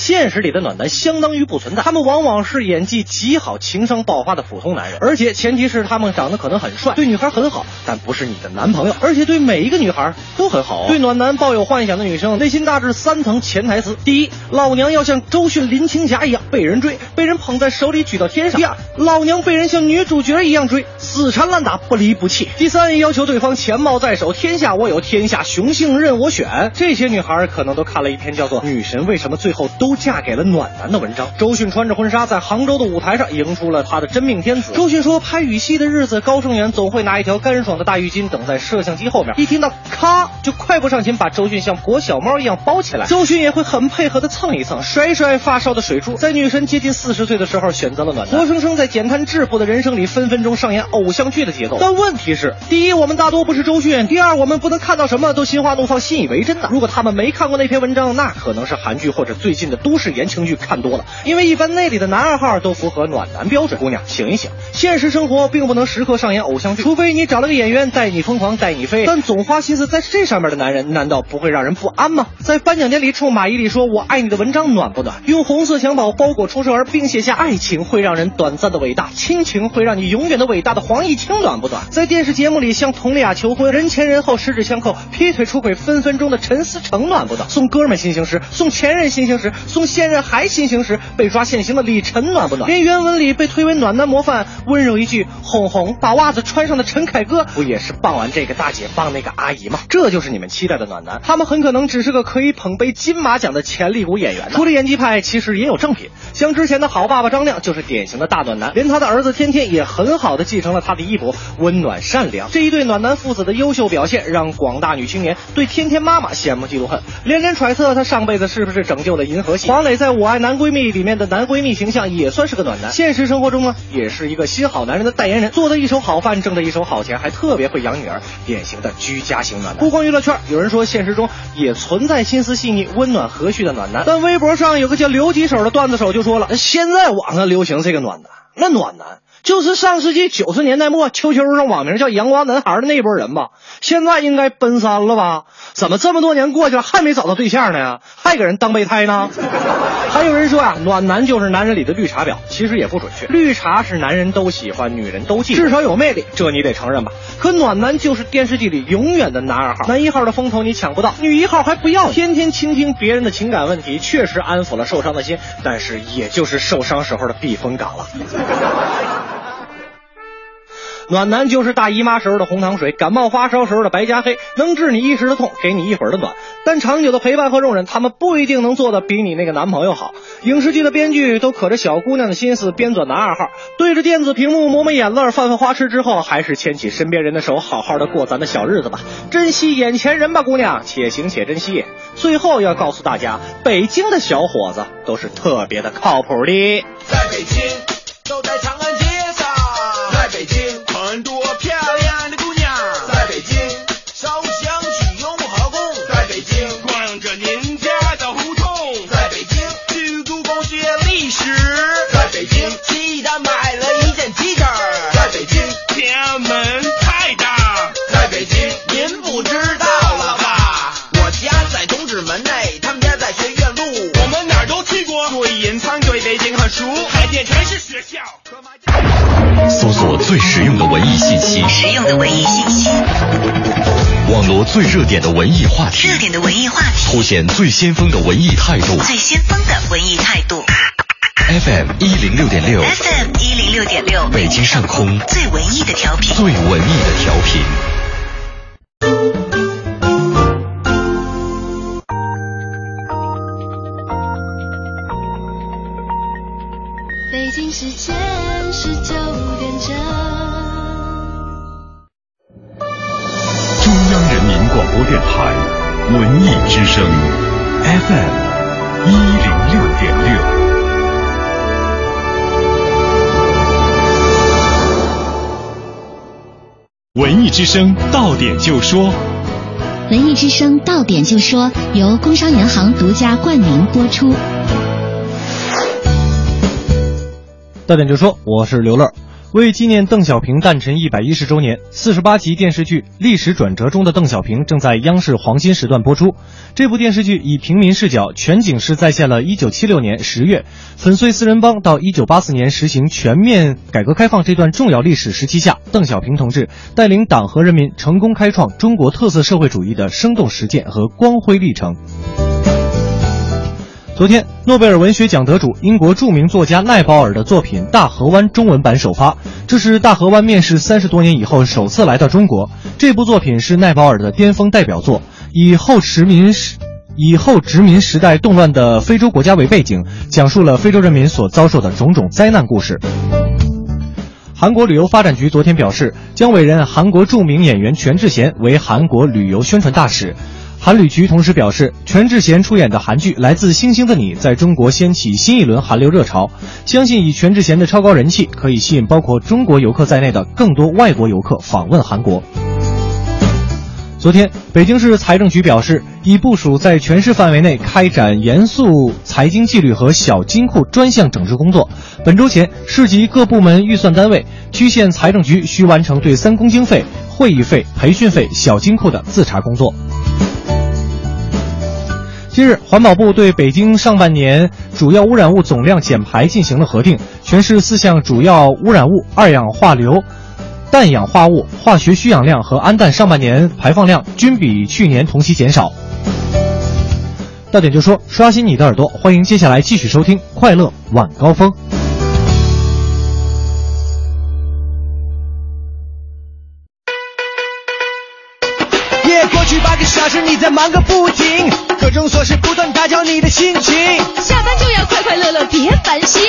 现实里的暖男相当于不存在，他们往往是演技极好、情商爆发的普通男人，而且前提是他们长得可能很帅，对女孩很好，但不是你的男朋友，而且对每一个女孩都很好。对暖男抱有幻想的女生，内心大致三层潜台词：第一，老娘要像周迅、林青霞一样被人追，被人捧在手里举到天上；第二，老娘被人像女主角一样追，死缠烂打，不离不弃；第三，要求对方钱包在手，天下我有，天下雄性任我选。这些女孩可能都看了一篇叫做《女神为什么最后都嫁给了暖男》的文章。周迅穿着婚纱在杭州的舞台上迎出了她的真命天子。周迅说，拍雨戏的日子，高胜远总会拿一条干爽的大浴巾等在摄像机后面，一听到咔就快步上前把周迅像裹小猫一样包起来。周迅也会很配合的蹭一蹭，甩甩发梢的水珠。在女神接近四十岁的时候，选择了暖男，活生生在简单质朴的人生里，分分钟上演偶像剧的节奏。但问题是，第一，我们大多不是周迅；第二，我们不能看到什么都心花怒放、信以为真的。如果他们没看过那篇文章，那可能是韩剧或者最近的都市言情剧看多了，因为一般那里的男二号都符合暖男标准。姑娘，醒一醒，现实生活并不能时刻上演偶像剧，除非你找了个演员带你疯狂、带你飞。但总花心思在这上面的男人，难道不会让人不安吗？在颁奖典礼冲马伊琍说“我爱你”的文章暖不暖？用红色襁褓包裹出生儿，并写下“爱情会让人短暂的伟大，亲情会让你永远的伟大”的黄毅清暖不暖？在电视节目里向佟丽娅求婚，人前人后十指相扣，劈腿出轨分分钟的陈思诚暖不暖？送哥们新型时，送前任新型时，送现任还新刑时，被抓现行的李晨暖不暖？连原文里被推为暖男模范，温柔一句“哄哄”，把袜子穿上的陈凯歌，不也是傍完这个大姐傍那个阿姨吗？这就是你们期待的暖男，他们很可能只是个可以捧杯金马奖的潜力股演员呢。除了演技派，其实也有正品，像之前的好爸爸张亮就是典型的大暖男，连他的儿子天天也很好的继承了他的衣钵，温暖善良。这一对暖男父子的优秀表现，让广大女青年对天天妈妈羡慕嫉妒恨，连连揣测他上辈子是不是拯救了银河系。黄磊在《我爱男闺蜜》里面的男闺蜜形象也算是个暖男，现实生活中呢，也是一个新好男人的代言人，做的一手好饭，挣的一手好钱，还特别会养女儿，典型的居家型暖男。不光娱乐圈，有人说现实中也存在心思细腻、温暖和煦的暖男，但微博上有个叫刘几手的段子手就说了，现在网上流行这个暖男，那暖男。就是上世纪九十年代末，QQ 上网名叫“阳光男孩”的那波人吧，现在应该奔三了吧？怎么这么多年过去了，还没找到对象呢？还给人当备胎呢？[laughs] 还有人说啊，暖男就是男人里的绿茶婊，其实也不准确。绿茶是男人都喜欢，女人都忌，至少有魅力，这你得承认吧？可暖男就是电视剧里永远的男二号，男一号的风头你抢不到，女一号还不要，天天倾听别人的情感问题，确实安抚了受伤的心，但是也就是受伤时候的避风港了。暖男就是大姨妈时候的红糖水，感冒发烧时候的白加黑，能治你一时的痛，给你一会儿的暖。但长久的陪伴和容忍，他们不一定能做的比你那个男朋友好。影视剧的编剧都可着小姑娘的心思编纂男二号，对着电子屏幕抹抹眼泪，犯犯花痴之后，还是牵起身边人的手，好好的过咱的小日子吧。珍惜眼前人吧，姑娘，且行且珍惜。最后要告诉大家，北京的小伙子都是特别的靠谱的。在北京，走在长安街最热点的文艺话题，热点的文艺话题，凸显最先锋的文艺态度。最先锋的文艺态度。FM 一零六点六 FM 一零六点六，北京上空最文艺的调频，最文艺的调频。FM 一零六点六。文艺之声到点就说，文艺之声到点就说由工商银行独家冠名播出。到点就说，我是刘乐。为纪念邓小平诞辰一百一十周年，四十八集电视剧《历史转折中的邓小平》正在央视黄金时段播出。这部电视剧以平民视角，全景式再现了1976年十月粉碎四人帮到1984年实行全面改革开放这段重要历史时期下，邓小平同志带领党和人民成功开创中国特色社会主义的生动实践和光辉历程。昨天，诺贝尔文学奖得主英国著名作家奈保尔的作品《大河湾》中文版首发，这是大河湾面世三十多年以后首次来到中国。这部作品是奈保尔的巅峰代表作，以后殖民时 [laughs] 以后殖民时代动乱的非洲国家为背景，讲述了非洲人民所遭受的种种灾难故事。韩国旅游发展局昨天表示，将委任韩国著名演员全智贤为韩国旅游宣传大使。韩旅局同时表示，全智贤出演的韩剧《来自星星的你》在中国掀起新一轮韩流热潮，相信以全智贤的超高人气，可以吸引包括中国游客在内的更多外国游客访问韩国。昨天，北京市财政局表示，已部署在全市范围内开展严肃财经纪律和小金库专项整治工作。本周前，市级各部门预算单位、区县财政局需完成对三公经费、会议费、培训费、小金库的自查工作。今日，环保部对北京上半年主要污染物总量减排进行了核定，全市四项主要污染物二氧化硫、氮氧化物、化学需氧量和氨氮上半年排放量均比去年同期减少。到点就说，刷新你的耳朵，欢迎接下来继续收听《快乐晚高峰》。耶，过去八个小时你在忙个不停，各种琐事不断打搅你的心情。下班就要快快乐乐，别烦心，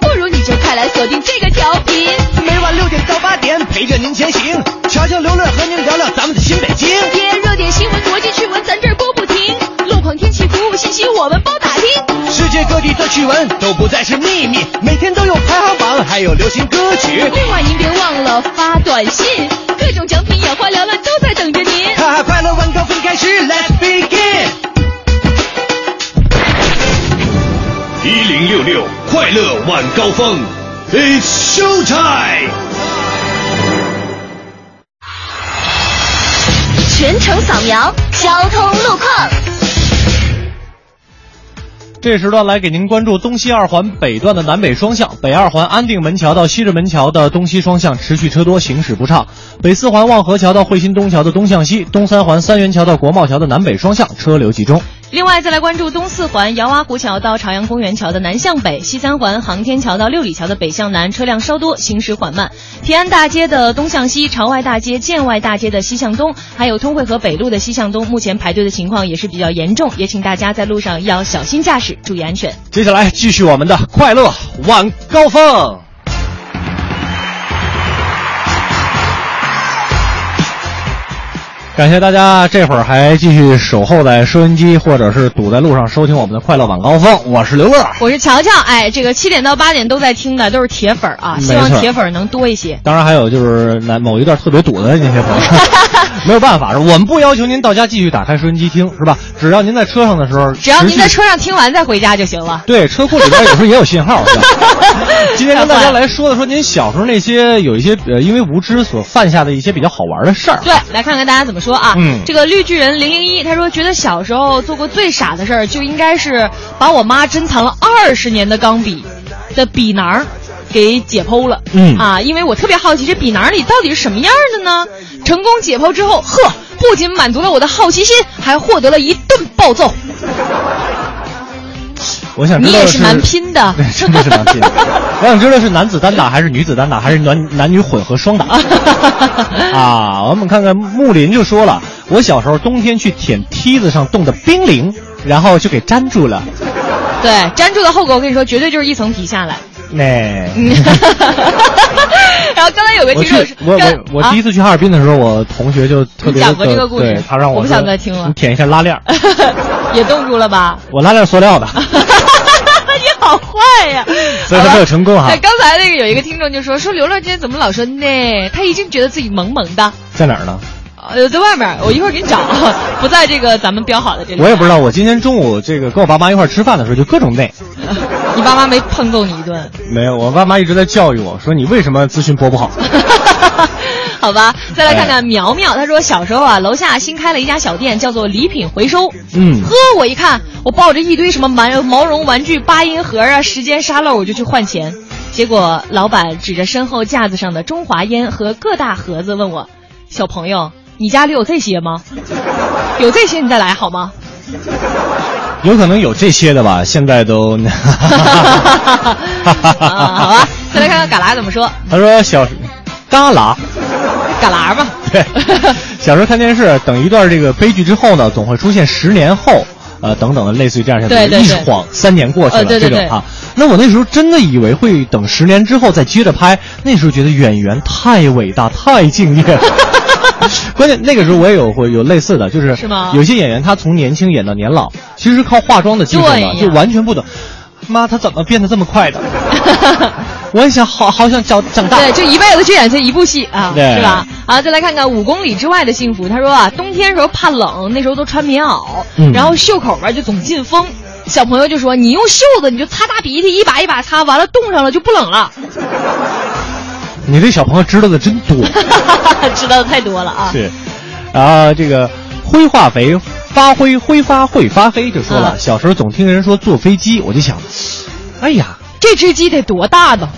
不如你就快来锁定这个调频。每晚六点到八点陪着您前行，悄悄刘乐和您聊聊咱们的新北京。耶，热点新闻、国际趣闻，咱这儿播不停。路况、天气、服务信息，我们包打听。世界各地的趣闻都不再是秘密，每天都有排行榜，还有流行歌曲。另外您别忘了发短信，各种奖品眼花缭乱都在等着您。哈哈，快乐晚高峰开始，Let's begin。一零六六快乐晚高峰，It's show time。全程扫描交通路况。这时段来给您关注东西二环北段的南北双向，北二环安定门桥到西直门桥的东西双向持续车多，行驶不畅；北四环望河桥到惠新东桥的东向西，东三环三元桥到国贸桥的南北双向车流集中。另外，再来关注东四环姚洼湖桥到朝阳公园桥的南向北，西三环航天桥到六里桥的北向南车辆稍多，行驶缓慢。平安大街的东向西，朝外大街、建外大街的西向东，还有通惠河北路的西向东，目前排队的情况也是比较严重，也请大家在路上要小心驾驶，注意安全。接下来继续我们的快乐晚高峰。感谢大家这会儿还继续守候在收音机，或者是堵在路上收听我们的快乐晚高峰。我是刘乐，我是乔乔，哎，这个七点到八点都在听的，都是铁粉儿啊，希望铁粉儿能多一些。当然还有就是来某一段特别堵的那些朋友，[laughs] 没有办法，我们不要求您到家继续打开收音机听，是吧？只要您在车上的时候，只要您在车上听完再回家就行了。对，车库里边有时候也有信号。是吧 [laughs] 今天跟大家来说的说您小时候那些有一些呃因为无知所犯下的一些比较好玩的事儿。对，来看看大家怎么说啊？嗯这个绿巨人零零一他说，觉得小时候做过最傻的事儿，就应该是把我妈珍藏了二十年的钢笔的笔囊儿给解剖了。嗯啊，因为我特别好奇这笔囊儿里到底是什么样的呢？成功解剖之后，呵，不仅满足了我的好奇心，还获得了一顿暴揍。我想知道你也是蛮拼的 [laughs] 对，真的是蛮拼的。我想知道是男子单打还是女子单打，还是男男女混合双打 [laughs] 啊？我们看看木林就说了，我小时候冬天去舔梯子上冻的冰凌，然后就给粘住了。对，粘住的后果我跟你说，绝对就是一层皮下来。那、[laughs] 然后刚才有个听众说，，我我我第一次去哈尔滨的时候，我同学就特别讲过这个故事他让我不想再听了你舔一下拉链，也冻住了吧？我拉链塑料的，你好坏呀！[laughs] 所以他没有成功哈对，。刚才那个有一个听众就说说刘乐今天怎么老说呢？他一直觉得自己萌萌的。在哪儿呢？呃，在外面，我一会儿给你找，[laughs] 不在这个咱们标好的这里。我也不知道。我今天中午这个跟我爸妈一块儿吃饭的时候，就各种内。[laughs] 你爸妈没碰揍你一顿，没有，我爸妈一直在教育我说你为什么资讯播不好？[laughs] 好吧？再来看看苗苗，他说小时候啊，楼下新开了一家小店，叫做礼品回收。嗯呵，我一看，我抱着一堆什么毛毛绒玩具、八音盒啊、时间沙漏，我就去换钱。结果老板指着身后架子上的中华烟和各大盒子问我：“小朋友，你家里有这些吗？[laughs] 有这些你再来好吗？”有可能有这些的吧，现在都。[laughs] 啊，好吧，再来看看嘎啦怎么说。他说小时，嘎啦，嘎啦吧，对，小时候看电视，等一段这个悲剧之后呢，总会出现十年后，呃，等等的类似于这样的，对对对一晃三年过去了、这种啊。那我那时候真的以为会等十年之后再接着拍，那时候觉得演员太伟大、太敬业了。[laughs] 关键那个时候我也有会有类似的，就是有些演员他从年轻演到年老，其实是靠化妆的技术呢，就完全不懂。妈，他怎么变得这么快的？[laughs] 我也想好好想长长大。对，就一辈子就演这一部戏啊，对是吧？好，再来看看五公里之外的幸福。他说啊，冬天时候怕冷，那时候都穿棉袄，嗯然后袖口吧就总进风。小朋友就说：“你用袖子，你就擦擦鼻涕，一把一把擦，完了冻上了就不冷了。你这小朋友知道的真多。[laughs] ”知道的太多了啊！是，然后这个灰化肥发灰挥发会发黑就说了，啊小时候总听人说坐飞机，我就想，哎呀，这只鸡得多大呢？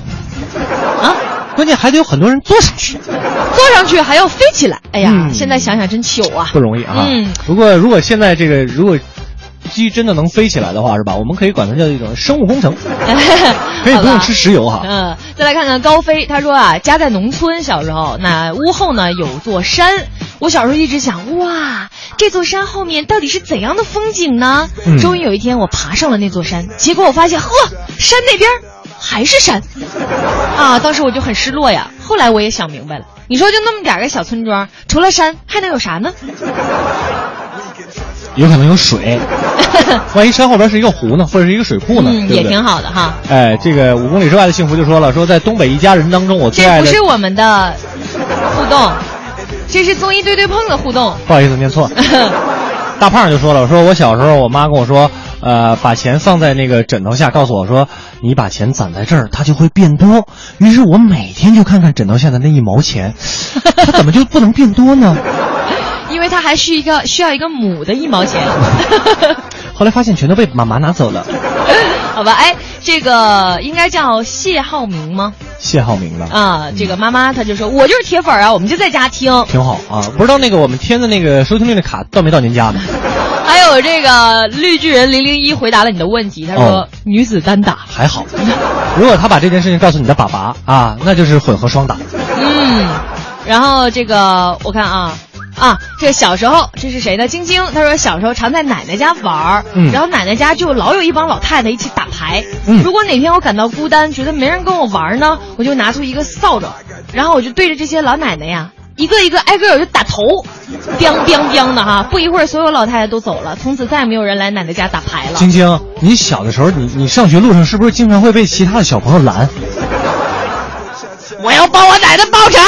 啊，关键还得有很多人坐上去，坐上去还要飞起来。哎呀，嗯现在想想真糗啊！不容易啊。嗯，不过如果现在这个如果鸡真的能飞起来的话，是吧？我们可以管它叫一种生物工程，[laughs] 可以不用吃石油哈。嗯，再来看看高飞，他说啊，家在农村，小时候那屋后呢有座山，我小时候一直想，哇，这座山后面到底是怎样的风景呢？嗯终于有一天我爬上了那座山，结果我发现，呵，山那边还是山，啊，当时我就很失落呀。后来我也想明白了，你说就那么点个小村庄，除了山还能有啥呢？有可能有水，[laughs] 万一山后边是一个湖呢，或者是一个水库呢，嗯，对对也挺好的哈。哎，这个五公里之外的幸福就说了，说在东北一家人当中，我最爱的这不是我们的互动，这是综艺对对碰的互动。不好意思，念错。[laughs] 大胖就说了，说我小时候，我妈跟我说，呃，把钱放在那个枕头下，告诉我说，你把钱攒在这儿，它就会变多。于是我每天就看看枕头下的那一毛钱，[laughs] 它怎么就不能变多呢？因为它还是一个需要一个母的一毛钱。[laughs] 后来发现全都被妈妈拿走了。[laughs] 好吧，哎，这个应该叫谢浩明吗？谢浩明了，啊，这个妈妈她就说，我就是铁粉啊，我们就在家听。挺好啊。不知道那个我们填的那个收听率的卡到没到您家呢？[laughs] 还有这个绿巨人零零一回答了你的问题，他说、哦女子单打。还好，如果他把这件事情告诉你的爸爸啊，那就是混合双打。嗯，然后这个我看啊。啊，这小时候，这是谁呢？晶晶，她说小时候常在奶奶家玩儿，嗯然后奶奶家就老有一帮老太太一起打牌。嗯如果哪天我感到孤单，觉得没人跟我玩呢，我就拿出一个扫帚，然后我就对着这些老奶奶呀，一个一个挨个我就打头，biang biang biang 的哈。不一会儿，所有老太太都走了，从此再也没有人来奶奶家打牌了。晶晶，你小的时候，你你上学路上是不是经常会被其他的小朋友拦？我要帮我奶奶报仇。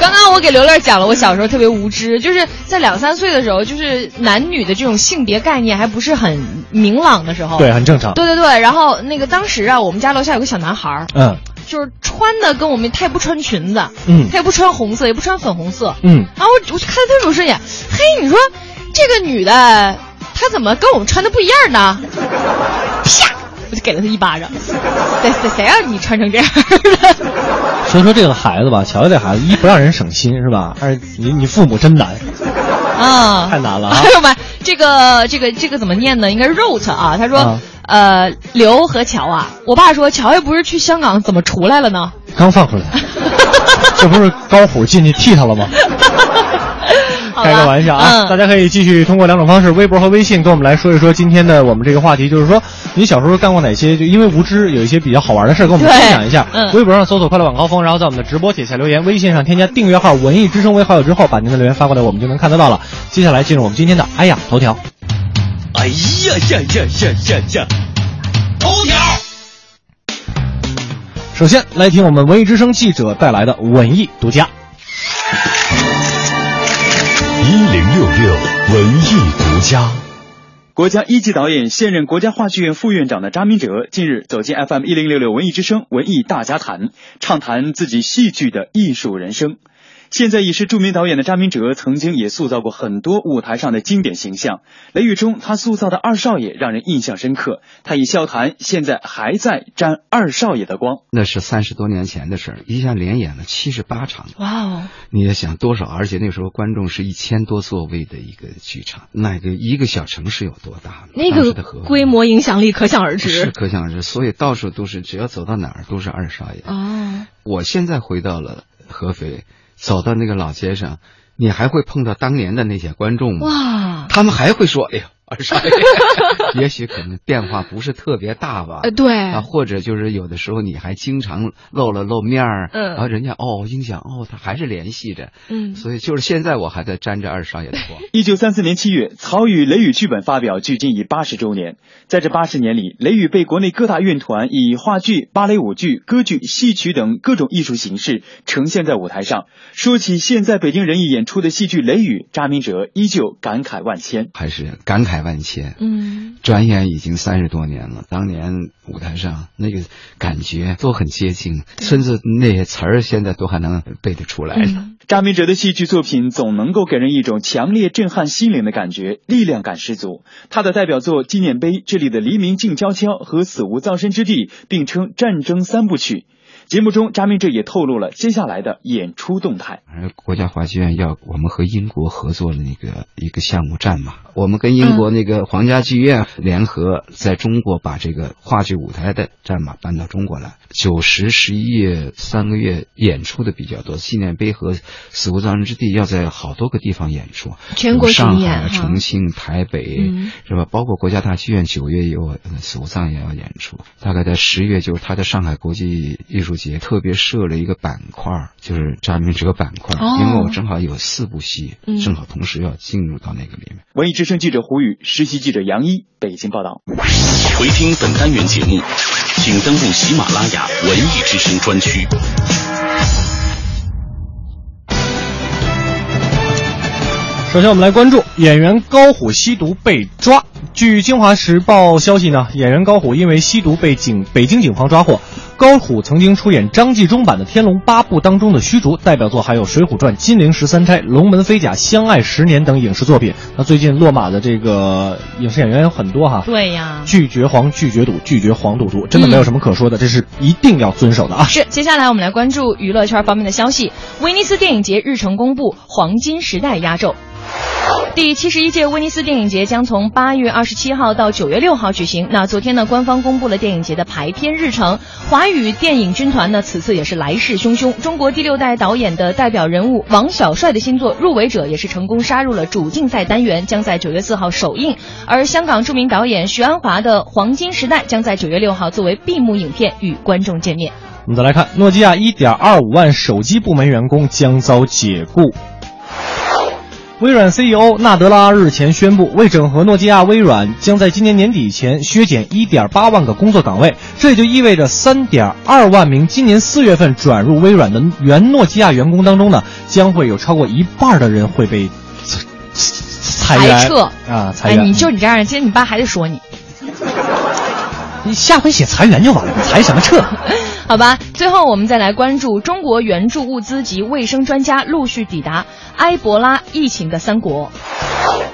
刚刚我给刘乐讲了，我小时候特别无知，就是在两三岁的时候，就是男女的这种性别概念还不是很明朗的时候。对，很正常。对对对，然后那个当时啊，我们家楼下有个小男孩儿，嗯就是穿的跟我们，他也不穿裙子，嗯他也不穿红色，也不穿粉红色，嗯然后我我就看他特别不顺眼，嘿，你说这个女的她怎么跟我们穿的不一样呢？啪，我就给了他一巴掌，谁谁谁让你穿成这样的？[laughs] 所以说这个孩子吧，瞧瞧这孩子，一不让人省心是吧？二你你父母真难，啊，太难了啊朋友们，这个这个这个怎么念呢？应该是 wrote 啊。他说，啊呃，刘和乔啊，我爸说乔也不是去香港，怎么出来了呢？刚放出来，[laughs] 这不是高虎进去替他了吗？开个玩笑啊！嗯大家可以继续通过两种方式，微博和微信跟我们来说一说今天的我们这个话题，就是说你小时候干过哪些？就因为无知有一些比较好玩的事儿，跟我们分享一下。嗯微博上搜索“快乐晚高峰”，然后在我们的直播底下留言；微信上添加订阅号“文艺之声”为好友之后，把您的留言发过来，我们就能看得到了。接下来进入我们今天的“哎呀头条”。哎呀呀呀呀呀呀！头条。首先来听我们文艺之声记者带来的文艺独家。一零六六文艺独家。国家一级导演、现任国家话剧院副院长的查明哲近日走进 FM 一零六六文艺之声文艺大家谈，畅谈自己戏剧的艺术人生。现在已是著名导演的张明哲，曾经也塑造过很多舞台上的经典形象。雷雨中，他塑造的二少爷让人印象深刻。他以笑谈，现在还在沾二少爷的光。那是三十多年前的事儿，一下连演了七十八场。哇哦！你也想多少？而且那时候观众是一千多座位的一个剧场，那个一个小城市有多大呢？那个规模影响力可想而知是。可想而知，所以到处都是，只要走到哪儿都是二少爷。哦，我现在回到了合肥，走到那个老街上，你还会碰到当年的那些观众吗？哇，他们还会说：“哎呀，二少爷。[laughs] ”也许可能变化不是特别大吧。呃对啊，或者就是有的时候你还经常露了露面儿，嗯然后人家哦，印象哦，他还是联系着，嗯所以就是现在我还在沾着二少爷的光。[laughs] 一九三四年七月，曹禺雷雨剧本发表，距今已八十周年。在这八十年里，雷雨被国内各大院团以话剧、芭蕾舞剧、歌剧、戏曲等各种艺术形式呈现在舞台上。说起现在北京人艺演出的戏剧《雷雨》，查明哲依旧感慨万千。还是感慨万千。嗯，转眼已经三十多年了，当年舞台上那个感觉都很接近，甚至那些词儿现在都还能背得出来。嗯查明哲的戏剧作品总能够给人一种强烈震撼心灵的感觉，力量感十足。他的代表作《纪念碑》《这里的黎明静悄悄》和《死无葬身之地》并称战争三部曲。节目中，查明哲也透露了接下来的演出动态。而国家话剧院要我们和英国合作的那个一个项目战马，我们跟英国那个皇家剧院联合，在中国把这个话剧舞台的战马搬到中国来。九十、十一月三个月演出的比较多，纪念碑和死无葬身之地要在好多个地方演出，全国上海、巡演哈重庆、台北，嗯是吧？包括国家大剧院九月有呃死无葬也要演出，大概在十月就是他的上海国际艺术节特别设了一个板块，就是查明哲板块因为我正好有四部戏，嗯正好同时要进入到那个里面。文艺之声记者胡宇，实习记者杨一，北京报道。回听本单元节目，请登录喜马拉雅文艺之声专区。首先，我们来关注演员高虎吸毒被抓。据《京华时报》消息呢，演员高虎因为吸毒被警北京警方抓获。高虎曾经出演张纪中版的《天龙八部》当中的虚竹，代表作还有《水浒传》《金陵十三钗》《龙门飞甲》《相爱十年》等影视作品。那最近落马的这个影视演员有很多哈，对呀。拒绝黄，拒绝赌，拒绝黄赌毒，真的没有什么可说的，嗯这是一定要遵守的啊。是，接下来我们来关注娱乐圈方面的消息。威尼斯电影节日程公布，黄金时代压轴。第七十一届威尼斯电影节将从八月二十七号到九月六号举行。那昨天呢，官方公布了电影节的排片日程。华语电影军团呢，此次也是来势汹汹。中国第六代导演的代表人物王小帅的新作《入围者》也是成功杀入了主竞赛单元，将在九月四号首映。而香港著名导演徐安华的《黄金时代》将在九月六号作为闭幕影片与观众见面。我们再来看，诺基亚1.25万手机部门员工将遭解雇。微软 CEO 纳德拉日前宣布，为整合诺基亚，微软将在今年年底前削减1.8万个工作岗位。这也就意味着3.2万名今年四月份转入微软的原诺基亚员工当中呢，将会有超过一半的人会被裁员裁撤啊，裁哎，员。你就你这样，今天你爸还得说你。你下回写裁员就完了，裁什么撤？[laughs] 好吧，最后我们再来关注中国援助物资及卫生专家陆续抵达埃博拉疫情的三国。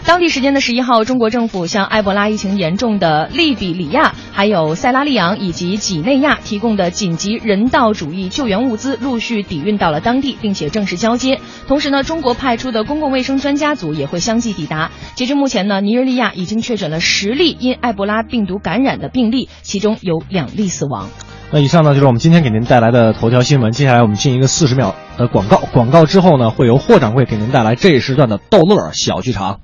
当地时间的十一号，中国政府向埃博拉疫情严重的利比里亚、还有塞拉利昂以及几内亚提供的紧急人道主义救援物资陆续抵运到了当地，并且正式交接。同时呢，中国派出的公共卫生专家组也会相继抵达。截至目前呢，尼日利亚已经确诊了十例因埃博拉病毒感染的病例，其中有两例死亡。那以上呢就是我们今天给您带来的头条新闻。接下来我们进一个四十秒的广告，广告之后呢，会由霍掌柜给您带来这一时段的逗乐小剧场。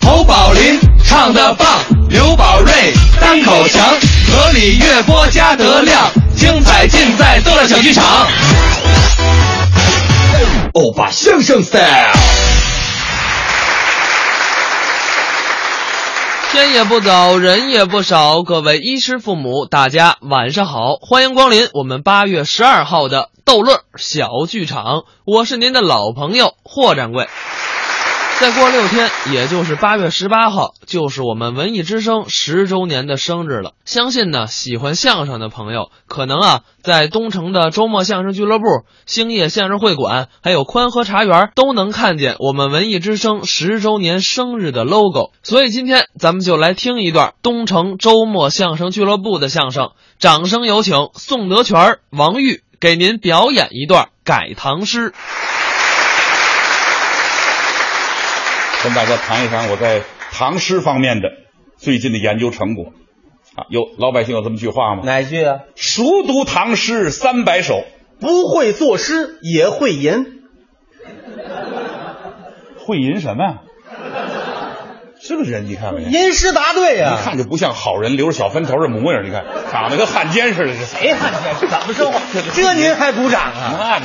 侯宝林唱的棒，刘宝瑞单口强，河里月波加德亮，精彩尽在逗乐小剧场。欧巴相声 style。天也不早，人也不少，各位衣食父母，大家晚上好，欢迎光临我们八月十二号的逗乐小剧场，我是您的老朋友霍掌柜。再过六天，也就是八月十八号，就是我们文艺之声十周年的生日了。相信呢，喜欢相声的朋友，可能啊，在东城的周末相声俱乐部、兴业相声会馆，还有宽和茶园，都能看见我们文艺之声十周年生日的 logo。所以今天咱们就来听一段东城周末相声俱乐部的相声，掌声有请宋德全、王玉给您表演一段改唐诗。跟大家谈一谈我在唐诗方面的最近的研究成果。啊，有老百姓有这么句话吗？哪句啊？熟读唐诗三百首，不会作诗也会吟。会吟什么呀？这个人你看没？吟诗答对呀、一看就不像好人，留着小分头的模样。你看，长得跟汉奸似的。这谁汉奸？怎么说话？[laughs] 这您还鼓掌啊？那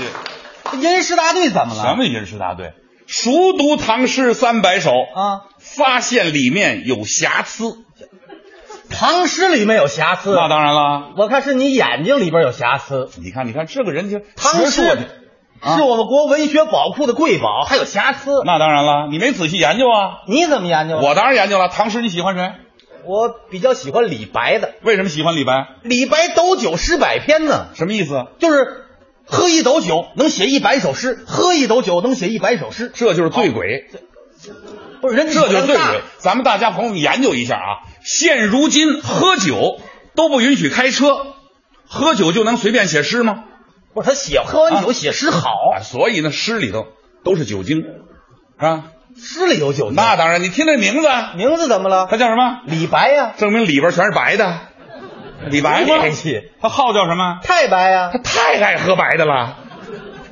这吟诗答对怎么了？什么吟诗答对？熟读唐诗三百首啊，发现里面有瑕疵。唐诗里面有瑕疵，那当然了。我看是你眼睛里边有瑕疵。你看，你看这个人就唐诗学术的啊是我们国文学宝库的瑰宝，还有瑕疵。那当然了，你没仔细研究啊？你怎么研究？我当然研究了。唐诗你喜欢谁？我比较喜欢李白的。为什么喜欢李白？李白斗酒诗百篇呢？什么意思？就是喝一斗酒能写一百首诗，喝一斗酒能写一百首诗，这就是醉鬼。不是人这就是醉鬼。咱们大家朋友们研究一下啊，现如今喝酒都不允许开车，喝酒就能随便写诗吗？不是他写喝完酒写诗好，啊所以呢，诗里头都是酒精，是吧？诗里有酒精。那当然，你听这名字，名字怎么了？他叫什么？李白呀、证明里边全是白的。李白吗？他号叫什么？太白呀、他太爱喝白的了，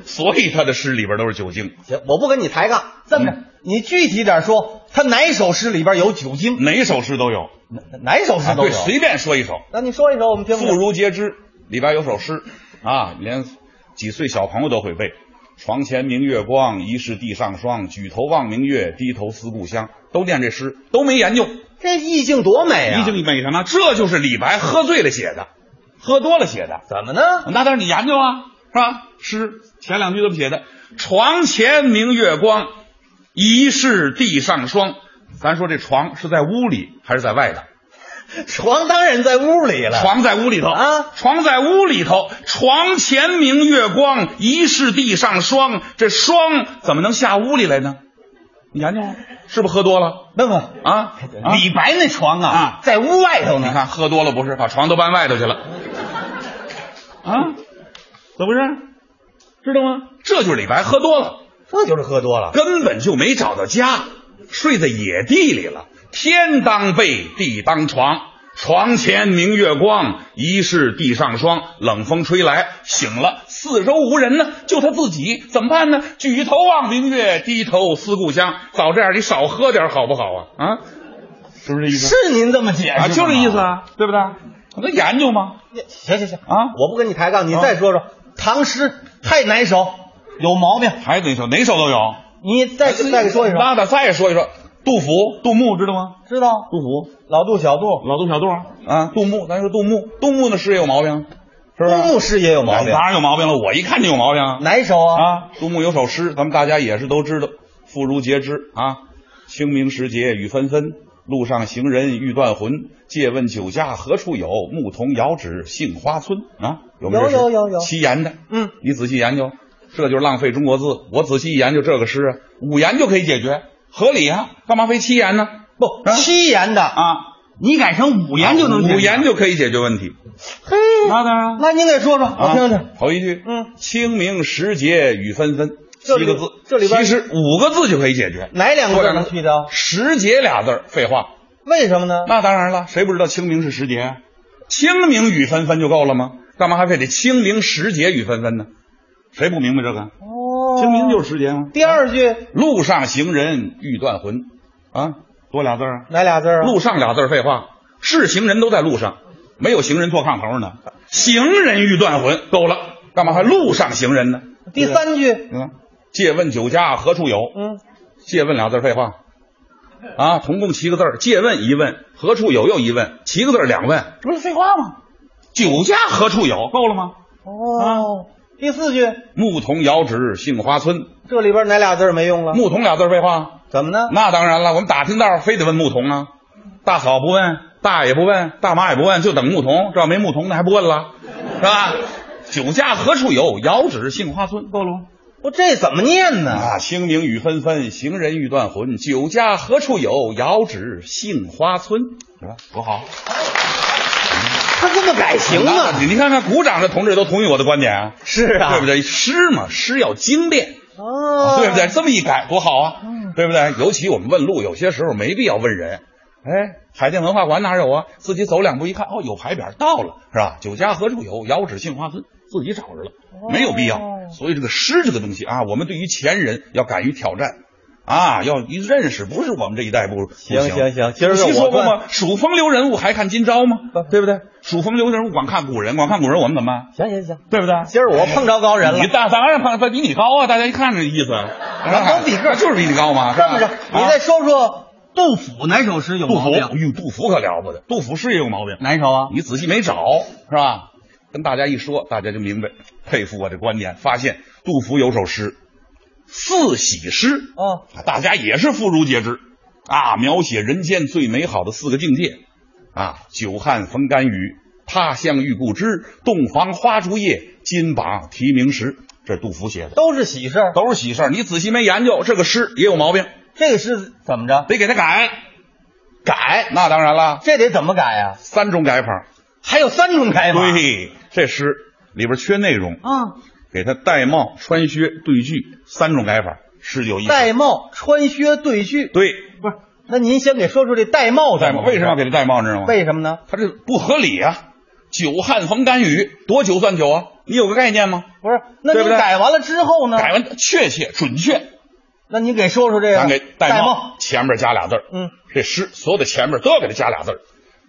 所以他的诗里边都是酒精。行，我不跟你抬杠，这么着，你具体点说，他哪首诗里边有酒精？哪首诗都有，哪首诗都有？啊对，随便说一首。那你说一首，我们听听。妇孺皆知，里边有首诗啊，连几岁小朋友都会背。床前明月光，疑是地上霜。举头望明月，低头思故乡。都念这诗，都没研究。这意境多美啊！意境美什么？这就是李白喝醉了写的，喝多了写的。怎么呢？那当然你研究啊，是吧？诗前两句怎么写的？床前明月光，疑是地上霜。咱说这床是在屋里还是在外头？[laughs] 床当然在屋里了，床在屋里头啊，床在屋里头。床前明月光，疑是地上霜。这霜怎么能下屋里来呢？你研究，是不是喝多了？问问啊，[laughs] 李白那床啊，啊在屋外头呢。你看喝多了不是，把床都搬外头去了。啊，怎么回事？知道吗？这就是李白喝多了，这就是喝多了，根本就没找到家，睡在野地里了。天当被，地当床。床前明月光，疑是地上霜。冷风吹来，醒了，四周无人呢，就他自己，怎么办呢？举头望明月，低头思故乡。早这样，你少喝点好不好啊？啊，是不是这意思？是您这么解释啊，就这意思啊，对不对？我们研究吗。行行行啊，我不跟你抬杠，你再说说唐诗太难首有毛病？还哪首？哪首都有。你再再给说一说。那得再说一说。杜甫、杜牧知道吗？知道。杜甫，老杜、小杜，老杜、小杜啊。杜牧，咱说杜牧，杜牧的诗也有毛病，是不是？杜牧诗也有毛病，当然有毛病了。我一看就有毛病。哪一首啊？啊，杜牧有首诗，咱们大家也是都知道，妇孺皆知啊。清明时节雨纷纷，路上行人欲断魂。借问酒家何处有？牧童遥指杏花村啊。有没有有有有七言的，嗯，你仔细研究，这就是浪费中国字。我仔细一研究这个诗啊，五言就可以解决，合理啊，干嘛非七言呢？不，七言的啊，你改成五言就能五言就可以解决问题。嘿，那当然，那您给说说，我听听。头一句，嗯，清明时节雨纷纷，七个字，这里边其实五个字就可以解决。哪两个字能去掉？时节俩字，废话。为什么呢？那当然了，谁不知道清明是时节？清明雨纷纷就够了吗？干嘛还非得清明时节雨纷纷呢？谁不明白这个？哦，清明就是时节吗？第二句，路上行人欲断魂，啊，多俩字啊？哪俩字啊？路上俩字，废话，是行人都在路上，没有行人坐炕头呢。行人欲断魂，够了，干嘛还路上行人呢？第三句，嗯，借问酒家何处有？嗯，借问俩字，废话。啊，同共七个字儿，借问一问，何处有又一问，七个字儿两问，这不是废话吗？酒家何处有？够了吗？哦，第四句，牧童遥指杏花村，这里边哪俩字没用了？牧童俩字废话，怎么呢？那当然了，我们打听道非得问牧童啊，大嫂不问，大爷不问，大妈也不问，就等牧童。这要没牧童，那还不问了，是吧？酒家何处有？遥指杏花村，够了吗？不，这怎么念呢？啊，清明雨纷纷，行人欲断魂。酒家何处有？遥指杏花村，是吧？多好！他这么改行啊？你看看，鼓掌的同志都同意我的观点啊。是啊，对不对？诗嘛，诗要精炼，哦，对不对？这么一改多好啊，对不对？尤其我们问路，有些时候没必要问人。哎，海淀文化馆哪有啊？自己走两步一看，哦，有牌匾，到了，是吧？酒家何处有？遥指杏花村，自己找着了，没有必要。所以这个诗这个东西啊，我们对于前人要敢于挑战。啊，要一认识，不是我们这一代不行行行。今儿我说过吗？数风流人物还看今朝吗？对不对？数风流人物光看古人，光看古人，我们怎么办？行行行，对不对？今儿我碰着高人了。你大当然碰，比你高啊！大家一看这意思，都比个，就是比你高嘛。这么着，你再说说杜甫哪首诗有毛病？杜甫，哟，杜甫可了不得，杜甫诗也有毛病。哪首啊？你仔细没找是吧？跟大家一说，大家就明白，佩服我这观点。发现杜甫有首诗。四喜诗啊，大家也是妇孺皆知啊，描写人间最美好的四个境界啊：久旱逢甘雨，他乡遇故知，洞房花烛夜，金榜题名时。这杜甫写的，都是喜事儿，都是喜事儿。你仔细没研究，这个诗也有毛病。这个诗怎么着？得给他改，改。那当然了，这得怎么改呀？三种改法，还有三种改法。对，这诗里边缺内容啊。给他戴帽、穿靴、对句三种改法，诗有意思。戴帽、穿靴、对句。对，不是。那您先给说说这戴帽戴帽为什么要给他戴帽？你知道吗？为什么呢？他这不合理啊！久旱逢甘雨，多久算久啊？你有个概念吗？不是，那你改完了之后呢？改完确切准确。那你给说说这个。咱给戴帽前面加俩字嗯，这诗所有的前面都要给他加俩字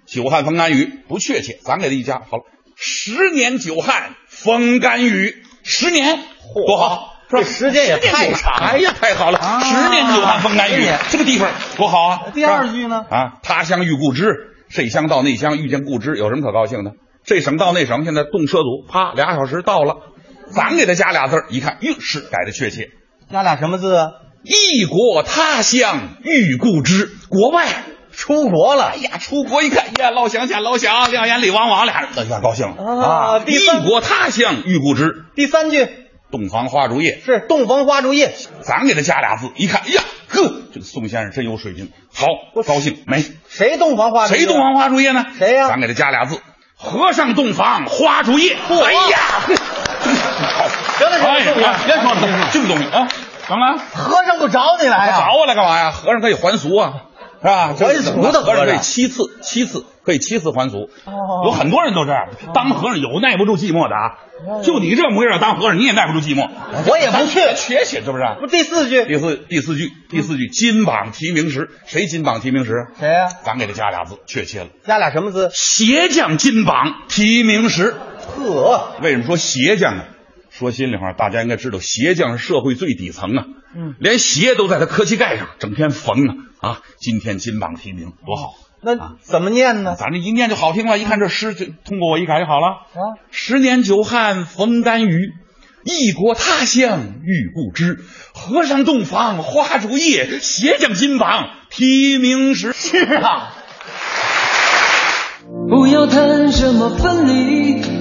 久旱逢甘雨不确切，咱给他一加好了。十年久旱逢甘雨。十年多好，这时间也太长，哎呀，太好了！十年久旱逢甘雨，这个地方多好啊！第二句呢？啊，他乡遇故知，这乡到那乡遇见故知，有什么可高兴的？这省到那省，现在动车组，啪，俩小时到了。咱给他加俩字一看，哟，是改的确切。加俩什么字啊？异国他乡遇故知，国外出国了。哎呀，出国一看，呀，老乡见老乡，两眼里汪汪，俩人有点高兴了啊。异国他乡遇故知。第三句，洞房花烛夜是洞房花烛夜，咱给他加俩字，一看，哎呀，呵，这个宋先生真有水平，好，高兴没？谁洞房花烛？谁洞房花烛夜呢？谁呀？咱给他加俩字，和尚洞房花烛夜。哎呀，好，[laughs] 行了行了，别说了，别说了，这个东西啊，怎么了？和尚不找你来呀？找我来干嘛呀？和尚可以还俗啊。是吧？还俗的和尚可以七次，七次可以七次还俗。哦有很多人都这样，当和尚有耐不住寂寞的啊。就你这模样当和尚，你也耐不住寂寞。我也不去咱缺去，是不是？不第四句，第四第四句第四句金榜题名时，谁金榜题名时？谁呀、咱给他加俩字，确切了。加俩什么字？鞋匠金榜题名时。呵，为什么说鞋匠呢？说心里话，大家应该知道，鞋匠是社会最底层啊，嗯，连鞋都在他磕膝盖上，整天缝啊啊！今天金榜题名，多好！那怎么念呢？咱这一念就好听了，一看这诗，就通过我一改就好了。啊，十年久旱逢甘雨，异国他乡遇故知。和尚洞房花烛夜，鞋匠金榜题名时。是啊，不要谈什么分离，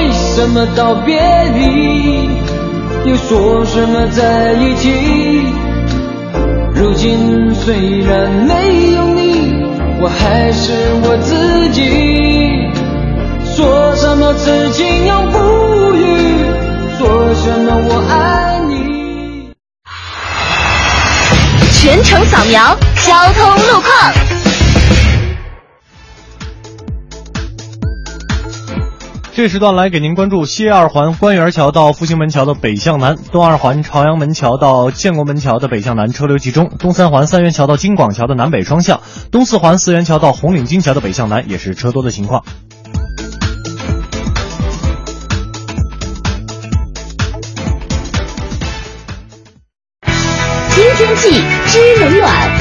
为什么道别离，又说什么在一起？如今虽然没有你，我还是我自己。说什么此情永不渝，说什么我爱你。全程扫描交通路况。这时段来给您关注西二环官园桥到复兴门桥的北向南，东二环朝阳门桥到建国门桥的北向南车流集中，东三环三元桥到京广桥的南北双向，东四环四元桥到红领巾桥的北向南也是车多的情况。新天气知冷暖。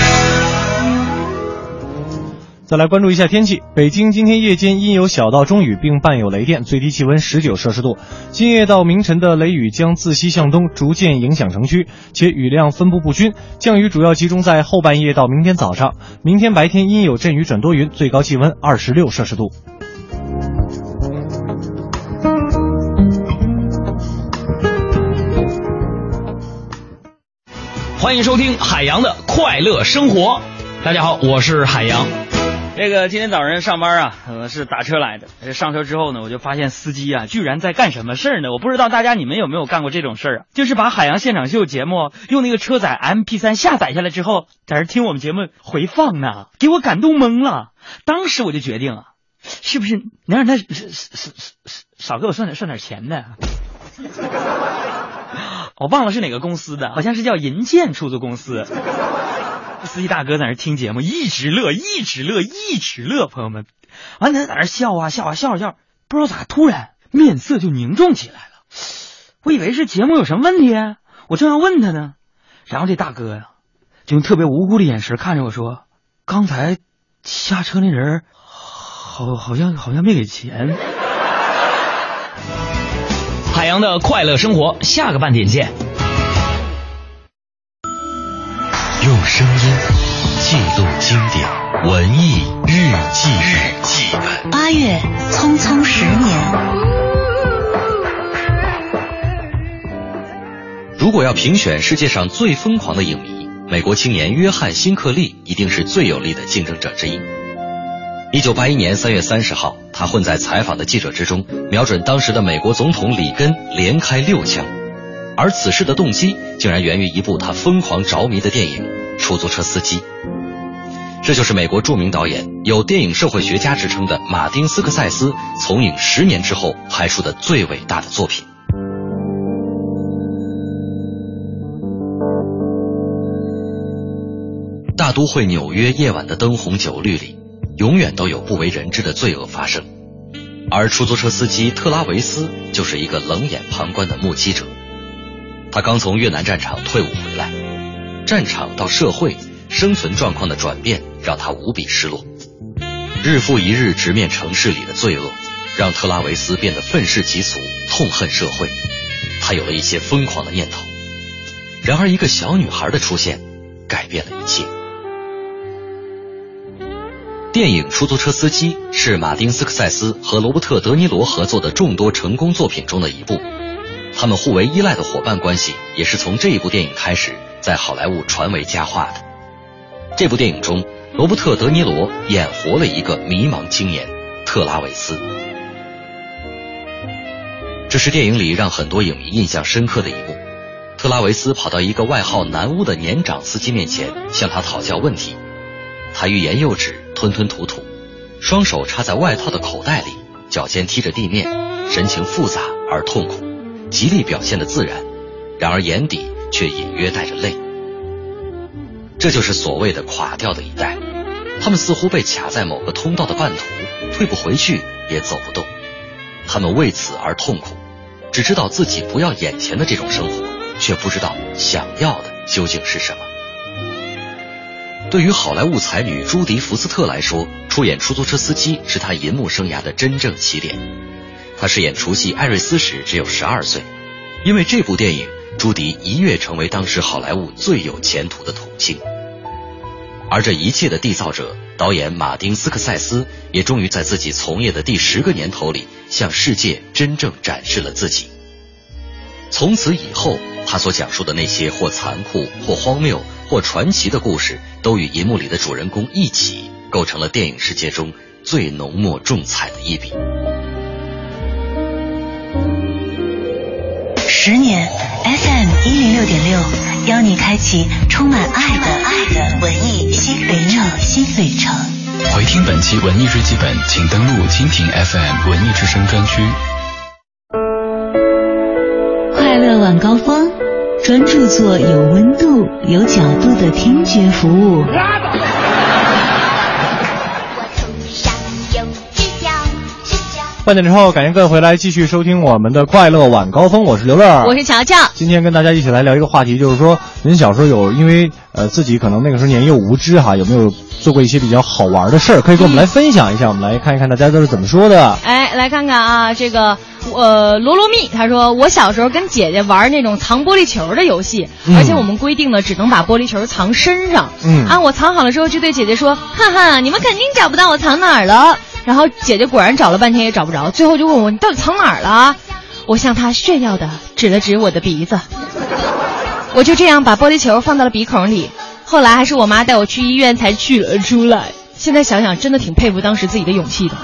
再来关注一下天气，北京今天夜间阴有小到中雨，并伴有雷电，最低气温十九摄氏度。今夜到明晨的雷雨将自西向东逐渐影响城区，且雨量分布不均，降雨主要集中在后半夜到明天早上。明天白天阴有阵雨转多云，最高气温二十六摄氏度。欢迎收听海洋的快乐生活。大家好，我是海洋。这个今天早上上班啊，呃是打车来的。上车之后呢，我就发现司机啊，居然在干什么事儿呢？我不知道大家你们有没有干过这种事儿啊？就是把《海洋现场秀》节目用那个车载 MP 3下载下来之后，在这听我们节目回放呢，给我感动懵了。当时我就决定啊，是不是能让他少少少少给我算点算点钱的？[laughs] 我忘了是哪个公司的，好像是叫银建出租公司。司机大哥在那听节目，一直乐，一直乐，一直乐。朋友们，完他在那笑啊笑啊笑啊笑，不知道咋突然面色就凝重起来了。我以为是节目有什么问题，我正要问他呢，然后这大哥呀，就用特别无辜的眼神看着我说：“刚才下车那人，好好像好像没给钱。”海洋的快乐生活，下个半点见。用声音记录经典文艺日记日记本。八月，匆匆十年。如果要评选世界上最疯狂的影迷，美国青年约翰辛克利一定是最有力的竞争者之一。一九八一年三月三十号，他混在采访的记者之中，瞄准当时的美国总统里根连开六枪，而此事的动机竟然源于一部他疯狂着迷的电影《出租车司机》。这就是美国著名导演、有电影社会学家之称的马丁·斯科塞斯从影十年之后拍出的最伟大的作品。大都会纽约夜晚的灯红酒绿里，永远都有不为人知的罪恶发生，而出租车司机特拉维斯就是一个冷眼旁观的目击者。他刚从越南战场退伍回来，战场到社会生存状况的转变让他无比失落。日复一日直面城市里的罪恶，让特拉维斯变得愤世嫉俗，痛恨社会。他有了一些疯狂的念头。然而，一个小女孩的出现，改变了一切。电影《出租车司机》是马丁·斯科塞斯和罗伯特·德尼罗合作的众多成功作品中的一部。他们互为依赖的伙伴关系，也是从这一部电影开始在好莱坞传为佳话的。这部电影中，罗伯特·德尼罗演活了一个迷茫青年特拉维斯。这是电影里让很多影迷印象深刻的一幕。特拉维斯跑到一个外号“南巫”的年长司机面前，向他讨教问题。他欲言又止，吞吞吐吐，双手插在外套的口袋里，脚尖踢着地面，神情复杂而痛苦，极力表现的自然，然而眼底却隐约带着泪。这就是所谓的垮掉的一代，他们似乎被卡在某个通道的半途，退不回去，也走不动。他们为此而痛苦，只知道自己不要眼前的这种生活，却不知道想要的究竟是什么。对于好莱坞才女朱迪福斯特来说，出演出租车司机是她银幕生涯的真正起点。她饰演除夕艾瑞斯时只有十二岁，因为这部电影，朱迪一跃成为当时好莱坞最有前途的童星。而这一切的缔造者，导演马丁斯科塞斯，也终于在自己从业的第十个年头里，向世界真正展示了自己。从此以后，他所讲述的那些或残酷、或荒谬、或传奇的故事，都与银幕里的主人公一起，构成了电影世界中最浓墨重彩的一笔。十年 FM 一零六点六，邀你开启充满爱的爱的文艺新旅程。新旅程。回听本期文艺日记本，请登录蜻蜓 FM 文艺之声专区。快乐晚高峰，专注做有温度、有角度的听觉服务。半点之后，感谢各位回来继续收听我们的快乐晚高峰，我是刘乐，我是乔乔。今天跟大家一起来聊一个话题，就是说您小时候有因为呃自己可能那个时候年幼无知哈，有没有做过一些比较好玩的事儿，可以跟我们来分享一下，我们来看一看大家都是怎么说的。哎，来看看啊，这个呃罗罗蜜他说，我小时候跟姐姐玩那种藏玻璃球的游戏，嗯而且我们规定了只能把玻璃球藏身上。嗯啊，我藏好了之后就对姐姐说，哈哈，你们肯定找不到我藏哪儿了。然后姐姐果然找了半天也找不着，最后就问我你到底藏哪儿了？我向她炫耀的指了指我的鼻子，我就这样把玻璃球放到了鼻孔里。后来还是我妈带我去医院才取了出来。现在想想，真的挺佩服当时自己的勇气的。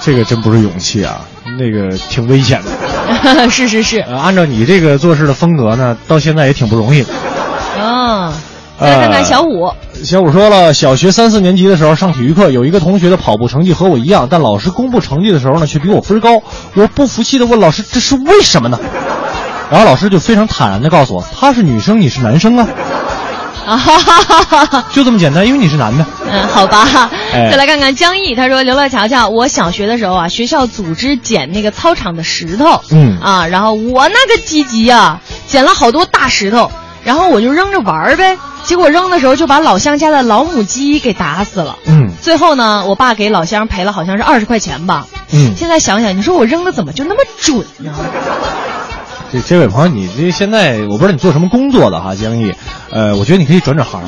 这个真不是勇气啊，那个挺危险的。[laughs] 是是是，呃，按照你这个做事的风格呢，到现在也挺不容易的。嗯，来看看小五。小五说了，小学三四年级的时候上体育课，有一个同学的跑步成绩和我一样，但老师公布成绩的时候呢，却比我分高。我不服气的问老师：“这是为什么呢？”然后老师就非常坦然的告诉我：“她是女生，你是男生啊。”啊哈哈哈哈！[laughs] 就这么简单，因为你是男的。嗯，好吧。哎再来看看江毅，他说：“刘乐乔乔，我小学的时候啊，学校组织捡那个操场的石头，嗯啊，然后我那个积极啊，捡了好多大石头，然后我就扔着玩儿呗。结果扔的时候就把老乡家的老母鸡给打死了。嗯最后呢，我爸给老乡赔了好像是二十块钱吧。嗯，现在想想，你说我扔的怎么就那么准呢？这这位朋友，你这现在我不知道你做什么工作的哈，江毅，呃，我觉得你可以转转行，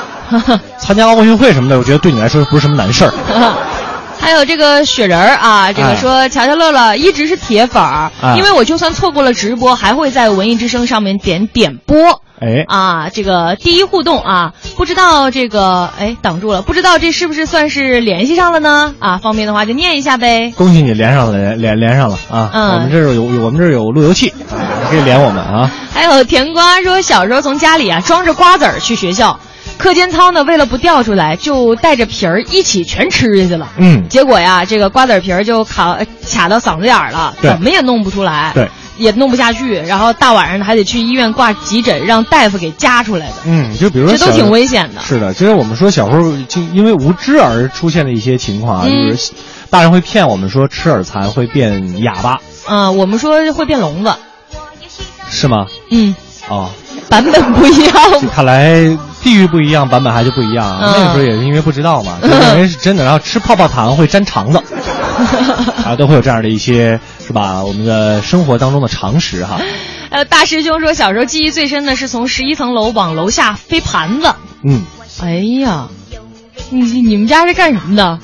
[laughs] 参加奥运会什么的，我觉得对你来说不是什么难事儿。[laughs] 还有这个雪人儿啊，这个哎说乔乔乐乐一直是铁粉儿，哎因为我就算错过了直播，还会在文艺之声上面点点播。哎啊，这个第一互动啊，不知道这个哎挡住了，不知道这是不是算是联系上了呢？啊，方便的话就念一下呗。恭喜你连上了，连连连上了啊！嗯我们这儿有有我们这儿有路由器，啊可以连我们啊。还有甜瓜说，小时候从家里啊装着瓜子儿去学校，课间操呢为了不掉出来，就带着皮儿一起全吃下去了。嗯结果呀，这个瓜子皮儿就卡呃卡到嗓子眼儿了，怎么也弄不出来，对，也弄不下去，然后大晚上还得去医院挂急诊，让大夫给夹出来的。嗯，就比如说这都挺危险的是的，其实我们说小时候就因为无知而出现的一些情况啊，嗯就是大人会骗我们说吃耳残会变哑巴，嗯、我们说会变聋子，是吗？嗯，哦，版本不一样。看来地域不一样，版本还是不一样那个时候也是因为不知道嘛，就认为是真的，然后吃泡泡糖会粘肠子，[laughs] 啊，都会有这样的一些是吧？我们的生活当中的常识哈。[laughs] 呃，大师兄说小时候记忆最深的是从十一层楼往楼下飞盘子。嗯，哎呀，你你们家是干什么的？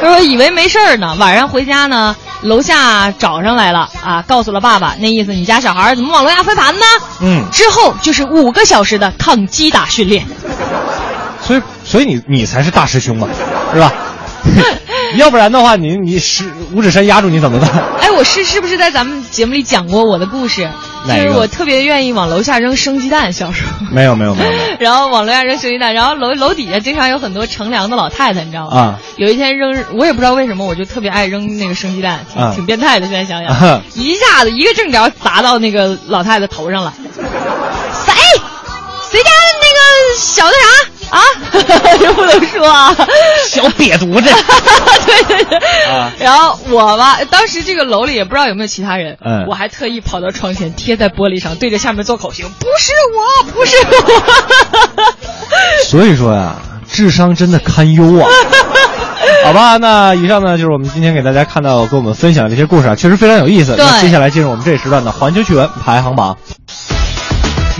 他说以为没事儿呢，晚上回家呢，楼下找上来了啊，告诉了爸爸，那意思你家小孩怎么往楼下飞盘呢？嗯，之后就是五个小时的抗击打训练。所以所以你你才是大师兄嘛，是吧？[laughs] 要不然的话，你你是五指山压住你怎么办？哎，我是是不是在咱们节目里讲过我的故事？就是我特别愿意往楼下扔生鸡蛋，小时候。没有没有没有没有 [laughs] 然后往楼下扔生鸡蛋，然后楼楼底下经常有很多乘凉的老太太，你知道吗？啊有一天扔，我也不知道为什么，我就特别爱扔那个生鸡蛋，挺、啊挺变态的。现在想想，啊一下子一个正着砸到那个老太太头上了。[laughs] 谁？谁家那个小那啥啊？[laughs] 这不能说啊，小瘪犊子。[laughs] 对对对。啊然后我吧，当时这个楼里也不知道有没有其他人，嗯我还特意跑到窗前，贴在玻璃上，对着下面做口型，不是我，不是我。[laughs] 所以说呀，智商真的堪忧啊。好吧，那以上呢就是我们今天给大家看到跟我们分享的这些故事啊，确实非常有意思。那接下来进入我们这一时段的环球趣闻排行榜。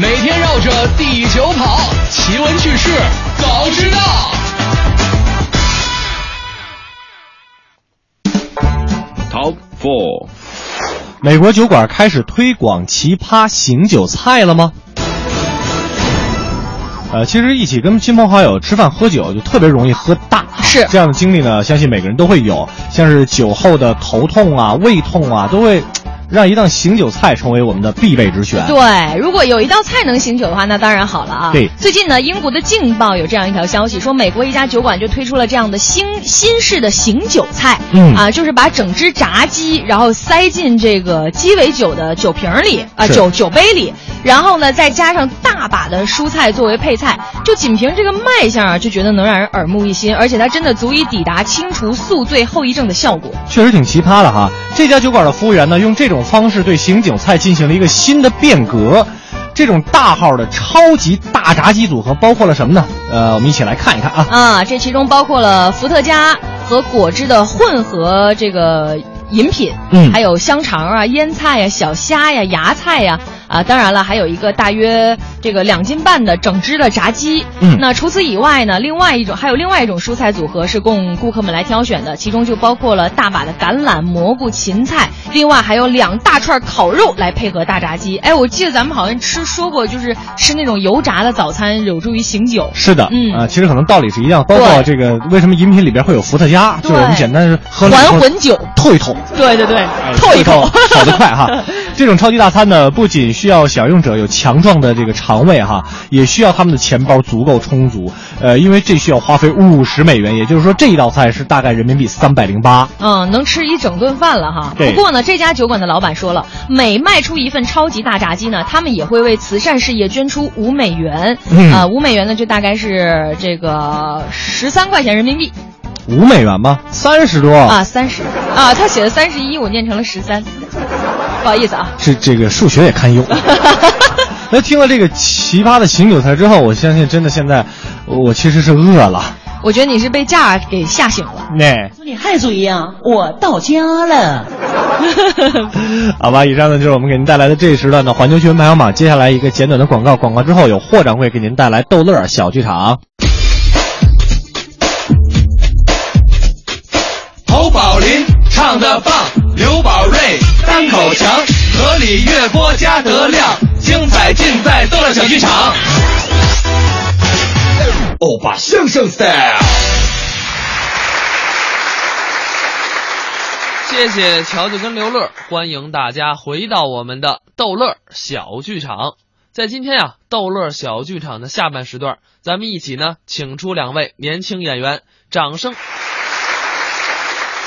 每天绕着地球跑，奇闻趣事早知道。Top Four，美国酒馆开始推广奇葩醒酒菜了吗？呃，其实一起跟亲朋好友吃饭喝酒，就特别容易喝大。是这样的经历呢，相信每个人都会有，像是酒后的头痛啊、胃痛啊，都会让一道醒酒菜成为我们的必备之选。对，如果有一道菜能醒酒的话，那当然好了啊。对最近呢，英国的《镜报》有这样一条消息，说美国一家酒馆就推出了这样的新新式的醒酒菜。嗯啊，就是把整只炸鸡，然后塞进这个鸡尾酒的酒瓶里啊，是酒酒杯里，然后呢，再加上大把的蔬菜作为配菜，就仅凭这个卖相啊，就觉得能让人耳目一新，而且它真的足以抵达清除宿醉后遗症的效果。确实挺奇葩的哈。这家酒馆的服务员呢，用这种方式对醒酒菜进行了一个新的变革。这种大号的超级大炸鸡组合包括了什么呢？呃，我们一起来看一看啊。啊，这其中包括了伏特加和果汁的混合这个饮品，嗯还有香肠啊、腌菜呀、小虾呀、芽菜呀，啊，当然了，还有一个大约这个两斤半的整只的炸鸡。嗯那除此以外呢，另外一种还有另外一种蔬菜组合是供顾客们来挑选的，其中就包括了大把的橄榄、蘑菇、芹菜，另外还有两大串烤肉来配合大炸鸡。哎，我记得咱们好像吃说过，就是吃那种油炸的早餐有助于醒酒。是的，嗯啊、其实可能道理是一样，包括这个为什么饮品里边会有伏特加，就是我们简单是喝还魂酒透一透，对对对，哎透一透，跑得快哈。这种超级大餐呢，不仅需要享用者有强壮的这个肠胃哈，也需要他们的钱包足够充足。呃，因为这需要花费五十美元，也就是说这一道菜是大概人民币三百零八。嗯，能吃一整顿饭了哈。不过呢，这家酒馆的老板说了，每卖出一份超级大炸鸡呢，他们也会为慈善事业捐出五美元。嗯啊，五美元呢，就大概是这个十三块钱人民币五美元吗？三十多啊，三十啊，他写的三十一，我念成了十三，[laughs] 不好意思啊。这这个数学也堪忧。[laughs] 那听了这个奇葩的醒酒菜之后，我相信真的现在我其实是饿了。我觉得你是被价给吓醒了。[laughs] 那你还嘴呀？我到家了。好吧，以上呢就是我们给您带来的这一时段的环球新闻排行榜。接下来一个简短的广告，广告之后有霍掌柜给您带来逗乐小剧场。侯宝林唱的棒，刘宝瑞单口强，河里月波加德亮，精彩尽在逗乐小剧场。欧巴相声 style。谢谢乔乔跟刘乐，欢迎大家回到我们的逗乐小剧场。在今天啊，逗乐小剧场的下半时段，咱们一起呢，请出两位年轻演员，掌声。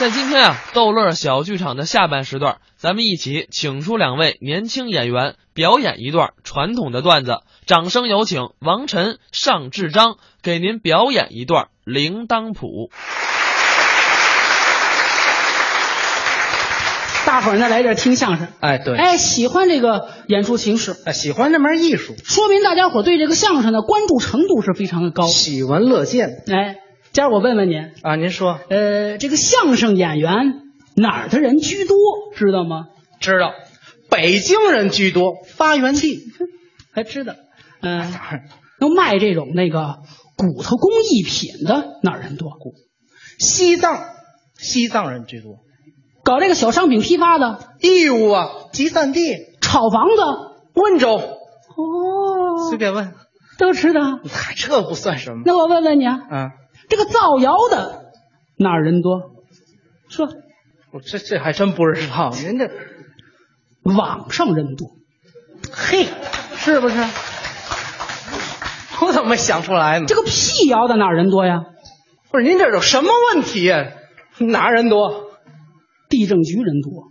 在今天啊，逗乐小剧场的下半时段，咱们一起请出两位年轻演员表演一段传统的段子。掌声有请王晨、尚志章给您表演一段铃铛谱。大伙儿呢来这儿听相声，哎，对，哎，喜欢这个演出形式，哎，喜欢这门艺术，说明大家伙对这个相声的关注程度是非常的高，喜闻乐见。哎，今儿我问问您啊，您说，呃，这个相声演员哪儿的人居多，知道吗？知道，北京人居多，发源地。[laughs] 还知道，嗯、都卖这种那个骨头工艺品的哪儿人多？西藏，西藏人居多，搞这个小商品批发的，义乌啊，集散地，炒房子，温州，哦，随便问，都知道。嗨，这不算什么。那我问问你啊，啊，这个造谣的哪儿人多？说，我这这还真不知道，您这网上人多，嘿，是不是？我怎么没想出来呢？这个辟谣的哪儿人多呀？不是您这有什么问题呀、哪儿人多？地政局人多。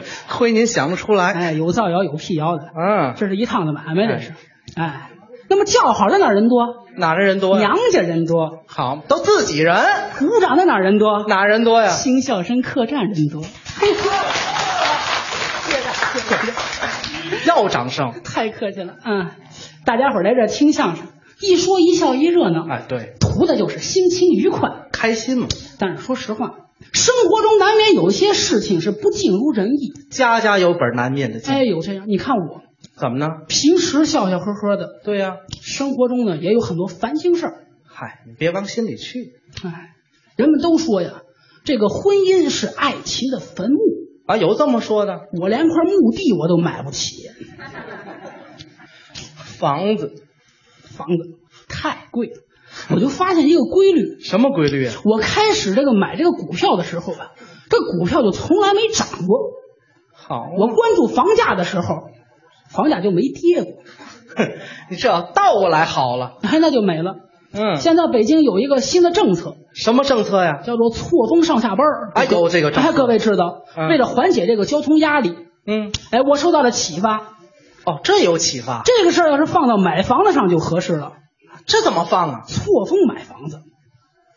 [laughs] 亏您想不出来。哎，有造谣有辟谣的，嗯，这是一趟的买卖，这是。哎，那么叫好在哪儿人多？哪儿的人多呀？娘家人多。好，都自己人。鼓掌在哪儿人多？哪儿人多呀？新笑声客栈人多。谢谢谢要掌声，[laughs] 太客气了。嗯，大家伙儿来这儿听相声，一说一笑一热闹，哎，对，图的就是心情愉快、开心嘛。但是说实话，生活中难免有些事情是不尽如人意，家家有本难念的经。哎，有这样。你看我怎么呢？平时笑笑呵呵的，对呀、生活中呢也有很多烦心事儿。嗨，你别往心里去。哎，人们都说呀，这个婚姻是爱情的坟墓。啊，有这么说的？我连块墓地我都买不起，房子，房子太贵了。我就发现一个规律，[laughs] 什么规律啊？我开始这个买这个股票的时候吧，这股票就从来没涨过。好啊，我关注房价的时候，房价就没跌过。[laughs] 你这倒过来好了。哎，那就美了。嗯，现在北京有一个新的政策，什么政策呀？叫做错峰上下班儿。哎，有这个政策。哎，各位知道，嗯为了缓解这个交通压力，嗯，哎，我受到了启发。哦，这有启发。这个事儿要是放到买房子上就合适了。这怎么放啊？错峰买房子，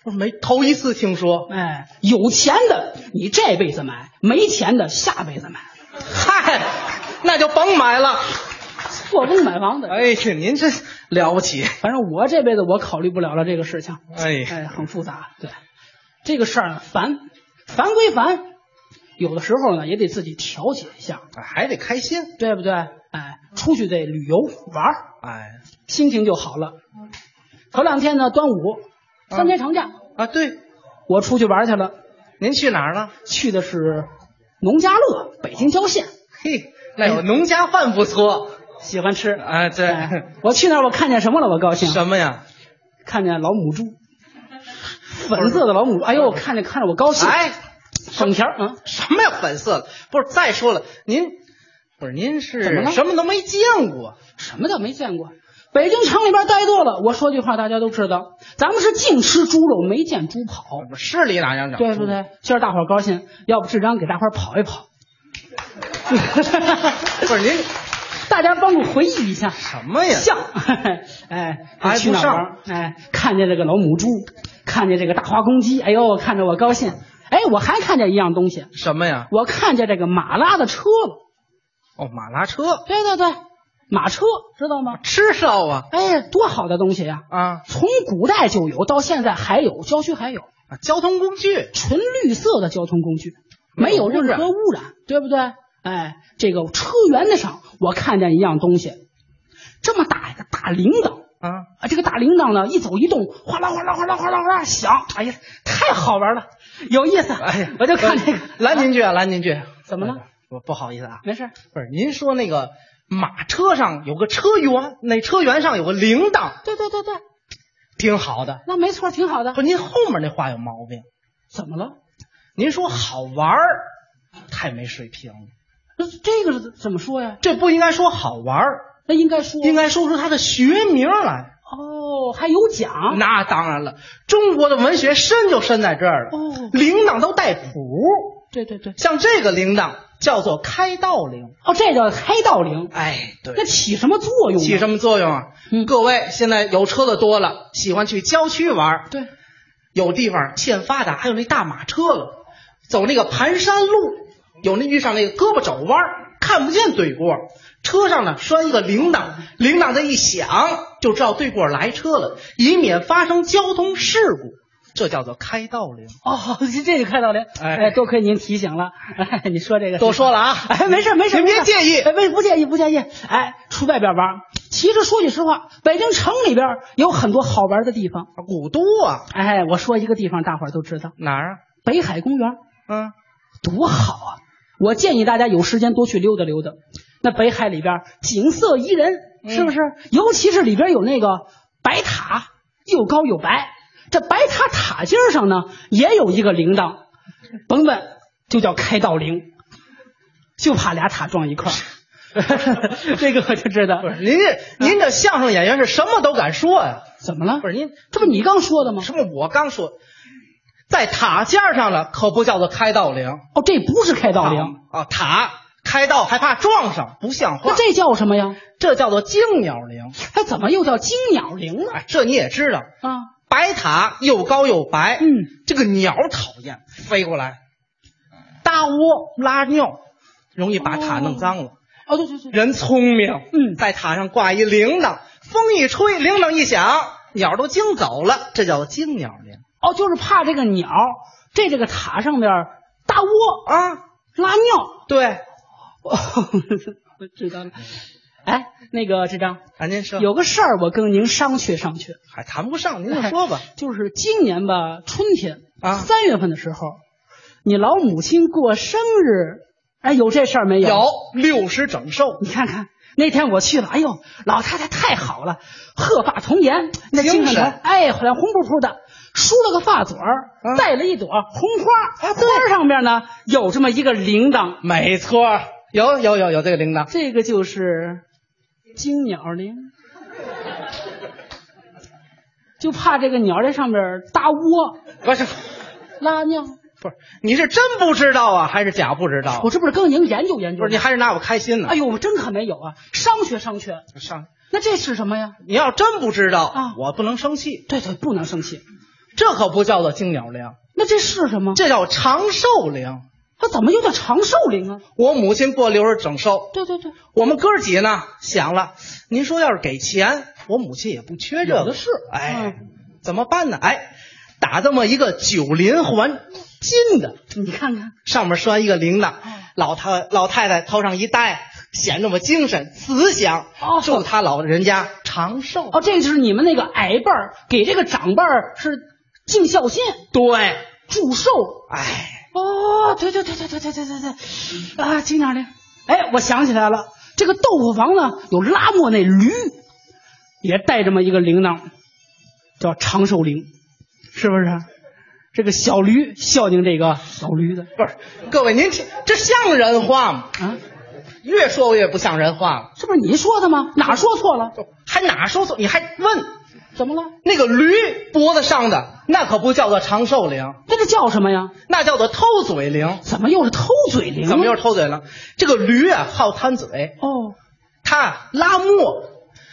我没头一次听说。哎，有钱的你这辈子买，没钱的下辈子买。嗨，那就甭买了。错峰买房子，哎呀，您这了不起。反正我这辈子我考虑不了了这个事情。哎哎，很复杂。对，这个事儿呢，烦，烦归烦，有的时候呢也得自己调节一下，还得开心，对不对？哎，出去得旅游玩儿，哎，心情就好了。头两天呢，端午三天长假啊，对，我出去玩去了。您去哪儿了？去的是农家乐，北京郊县。嘿，那有农家饭不错，喜欢吃。哎，对，我去那儿我看见什么了？我高兴。什么呀？看见老母猪，粉色的老母猪。哎呦，我看见看着我高兴。哎，省钱嗯？什么呀，粉色的？不是，再说了，您不是您是怎么了什么都没见过？什么叫没见过？北京城里边待多了，我说句话大家都知道，咱们是净吃猪肉，没见猪跑，市里哪样长？对不对？今儿大伙儿高兴，要不志章给大伙儿跑一跑。[laughs] 不是您，大家帮我回忆一下什么呀？像，[laughs] 哎，还去哪儿玩？哎，看见这个老母猪，看见这个大花公鸡，哎呦，看着我高兴。哎，我还看见一样东西，什么呀？我看见这个马拉的车了。哦，马拉车。对对对，马车知道吗？吃烧啊！哎，多好的东西呀！啊，从古代就有，到现在还有，郊区还有交通工具，纯绿色的交通工具，没有任何污染，对不对？哎，这个车辕子上我看见一样东西，这么大一个大铃铛啊啊！这个大铃铛呢，一走一动，哗啦哗啦哗啦哗啦哗啦响，哎呀，太好玩了，有意思！哎呀，我就看这个，拦您句啊，拦您句，怎么了？我不好意思啊，没事，不是您说那个马车上有个车辕，那车辕上有个铃铛，对对对对，挺好的。那没错，挺好的。不，您后面那话有毛病，怎么了？您说好玩儿，太没水平了。这这个是怎么说呀？这不应该说好玩儿，那应该说应该说出它的学名来。哦，还有奖？那当然了，中国的文学深就深在这儿了。哦，铃铛都带谱。对对对，像这个铃铛叫做开道铃。哦，这叫开道铃。哎，对，那起什么作用？起什么作用啊？嗯，各位现在有车的多了，喜欢去郊区玩。对，有地方欠发达，还有那大马车了，走那个盘山路，有那遇上那个胳膊肘弯，看不见对过。车上呢拴一个铃铛，铃铛这一响，就知道对过来车了，以免发生交通事故。这叫做开道铃哦，这就开道铃，哎，多亏您提醒了，哎，你说这个多说了啊，哎，没事没事，您别介意，哎，没不介意不介意，哎，出外边玩，其实说句实话，北京城里边有很多好玩的地方，古都啊，哎，我说一个地方，大伙儿都知道哪儿啊？北海公园，嗯，多好啊！我建议大家有时间多去溜达溜达。那北海里边景色宜人，是不是？尤其是里边有那个白塔，又高又白。这白塔塔尖上呢，也有一个铃铛，[laughs] 甭问，就叫开道铃，就怕俩塔撞一块儿。[laughs] 这个我就知道。不是您这您这相声演员是什么都敢说呀？怎么了？不是您，这不你刚说的吗？什么我刚说，在塔尖上了，可不叫做开道铃。哦，这不是开道铃啊，塔开道还怕撞上，不像话。那这叫什么呀？这叫做惊鸟铃。它怎么又叫惊鸟铃呢？哎，这你也知道啊。白塔又高又白，嗯，这个鸟讨厌，飞过来搭窝拉尿，容易把塔弄脏了。哦，对对对，人聪明，嗯，在塔上挂一铃铛，风一吹，铃铛一响，鸟都惊走了，这叫做惊鸟铃。哦，就是怕这个鸟这这个塔上边搭窝啊，拉尿。对，哦，我知道了。哎，那个志章，啊，您说有个事儿，我跟您商榷商榷，还谈不上，您就说吧。就是今年吧，春天啊，三月份的时候，你老母亲过生日，哎，有这事儿没有？有六十整寿。你看看那天我去了，哎呦，老太太太好了，鹤发童颜，那精神头，哎，好像红扑扑的，梳了个发嘴儿，啊、戴了一朵红花，花上面呢有这么一个铃铛，没错，有有有有这个铃铛，这个就是。金鸟铃，就怕这个鸟在上面搭窝，不是拉尿，不是你是真不知道啊，还是假不知道？我这不是跟您研究研究？不是你还是拿我开心呢？哎呦，我真可没有啊，商榷商榷。商那这是什么呀？你要真不知道啊，我不能生气。对对，不能生气，这可不叫做惊鸟铃，那这是什么？这叫长寿铃。它怎么又叫长寿铃啊？我母亲过六十整寿，对对对，我们哥几呢想了，您说要是给钱，我母亲也不缺这个，是，哎，嗯、怎么办呢？哎，打这么一个九连环金的，你看看上面拴一个铃铛，老太老太太头上一戴，显这么精神慈祥，哦，祝他老人家长寿。哦，这就是你们那个矮辈儿给这个长辈儿是尽孝心，对，祝寿，哎。哦，对对对对对对对对对，啊，金鸟铃，哎，我想起来了，这个豆腐房呢有拉磨那驴，也带这么一个铃铛，叫长寿铃，是不是？这个小驴孝敬这个小驴的。不是，各位您听，这像人话吗？啊，越说越不像人话了。这不是你说的吗？哪说错了？还哪说错？你还问？怎么了？那个驴脖子上的那可不叫做长寿铃，那这叫什么呀？那叫做偷嘴铃。怎么又是偷嘴铃？怎么又是偷嘴铃？这个驴啊，好贪嘴。哦，它拉磨，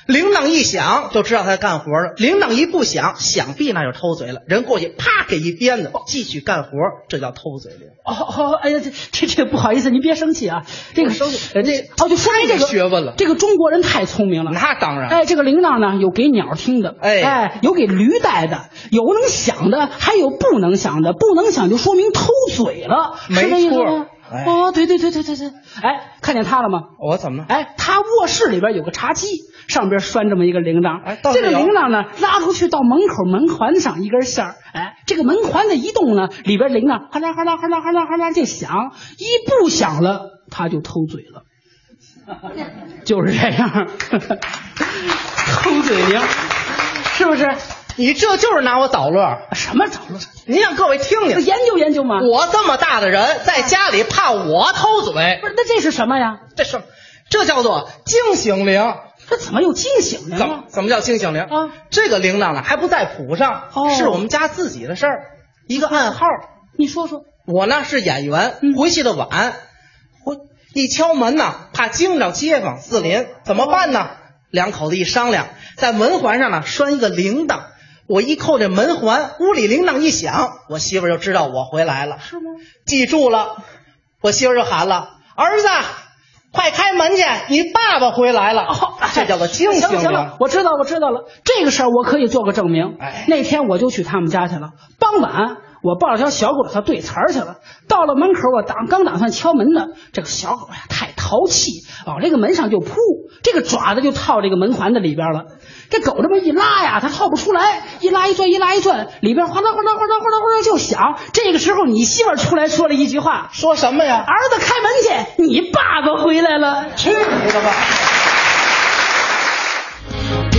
铃铛一响就知道他在干活了。铃铛一不响，想必那就偷嘴了。人过去啪给一鞭子，继续干活，这叫偷嘴铃。哦哦，哎呀，这这这不好意思，您别生气啊。这个生气，人家哦，就说明这个学问了。这个中国人太聪明了。那当然。哎，这个铃铛呢，有给鸟听的，哎哎，有给驴带的，有能响的，还有不能响的。不能响就说明偷嘴了，是这意思吗？哎哦，对对对对对对，哎，看见他了吗？我怎么了？哎，他卧室里边有个茶几，上边拴这么一个铃铛。哎，这个铃铛呢，拉出去到门口门环上一根线儿。哎，这个门环子一动呢，里边铃铛哈啦哈啦哈啦哈啦哈啦就响，一不响了，他就偷嘴了。[laughs] 就是这样，[laughs] 偷嘴铃，是不是？你这就是拿我捣乱？什么捣乱？您让各位听听，研究研究嘛。我这么大的人，在家里怕我偷嘴，不是？那这是什么呀？这是，这叫做惊醒铃。这怎么有惊醒铃？怎么怎么叫惊醒铃啊？这个铃铛呢，还不在谱上，哦是我们家自己的事儿，一个暗号。你说说。我呢是演员，嗯回去的晚，我一敲门呢，怕惊着街坊四邻，怎么办呢？两口子一商量，在门环上呢拴一个铃铛。我一扣这门环，屋里铃铛一响，我媳妇就知道我回来了。是吗？记住了，我媳妇就喊了：“儿子，快开门去，你爸爸回来了。哦”这叫做惊醒行行了。，我知道，我知道了。这个事儿我可以做个证明。哎那天我就去他们家去了，傍晚我抱着条小狗给它对词儿去了。到了门口，我打刚打算敲门呢，这个小狗呀太淘气，往这个门上就扑，这个爪子就套这个门环子里边了。这狗这么一拉呀，它套不出来，一拉一转，一拉一转，里边哗啦哗啦哗啦哗啦哗啦就响。这个时候，你媳妇出来说了一句话，说什么呀？儿子开门去，你爸爸回来了。去你的吧！北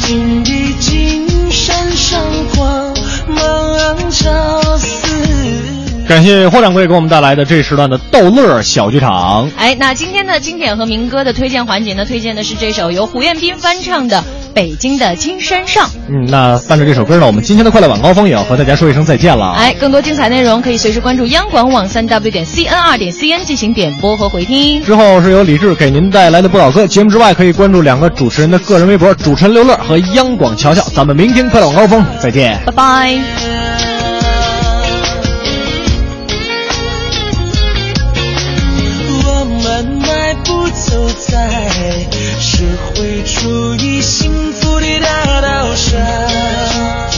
京的金山上光芒照四感谢霍掌柜给我们带来的这时段的逗乐小剧场。哎，那今天的经典和民歌的推荐环节呢，推荐的是这首由胡彦斌翻唱的《北京的金山上》。嗯，那伴着这首歌呢，我们今天的快乐晚高峰也要和大家说一声再见了。哎，更多精彩内容可以随时关注央广网三 w 点 cn 二点 cn 进行点播和回听。之后是由李志给您带来的不老歌。节目之外，可以关注两个主持人的个人微博：主持人刘乐和央广乔乔。咱们明天快乐晚高峰再见。拜拜。步走在社会主义幸福的大道上。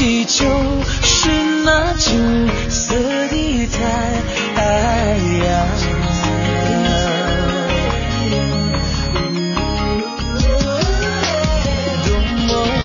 毛主席就是那金色的太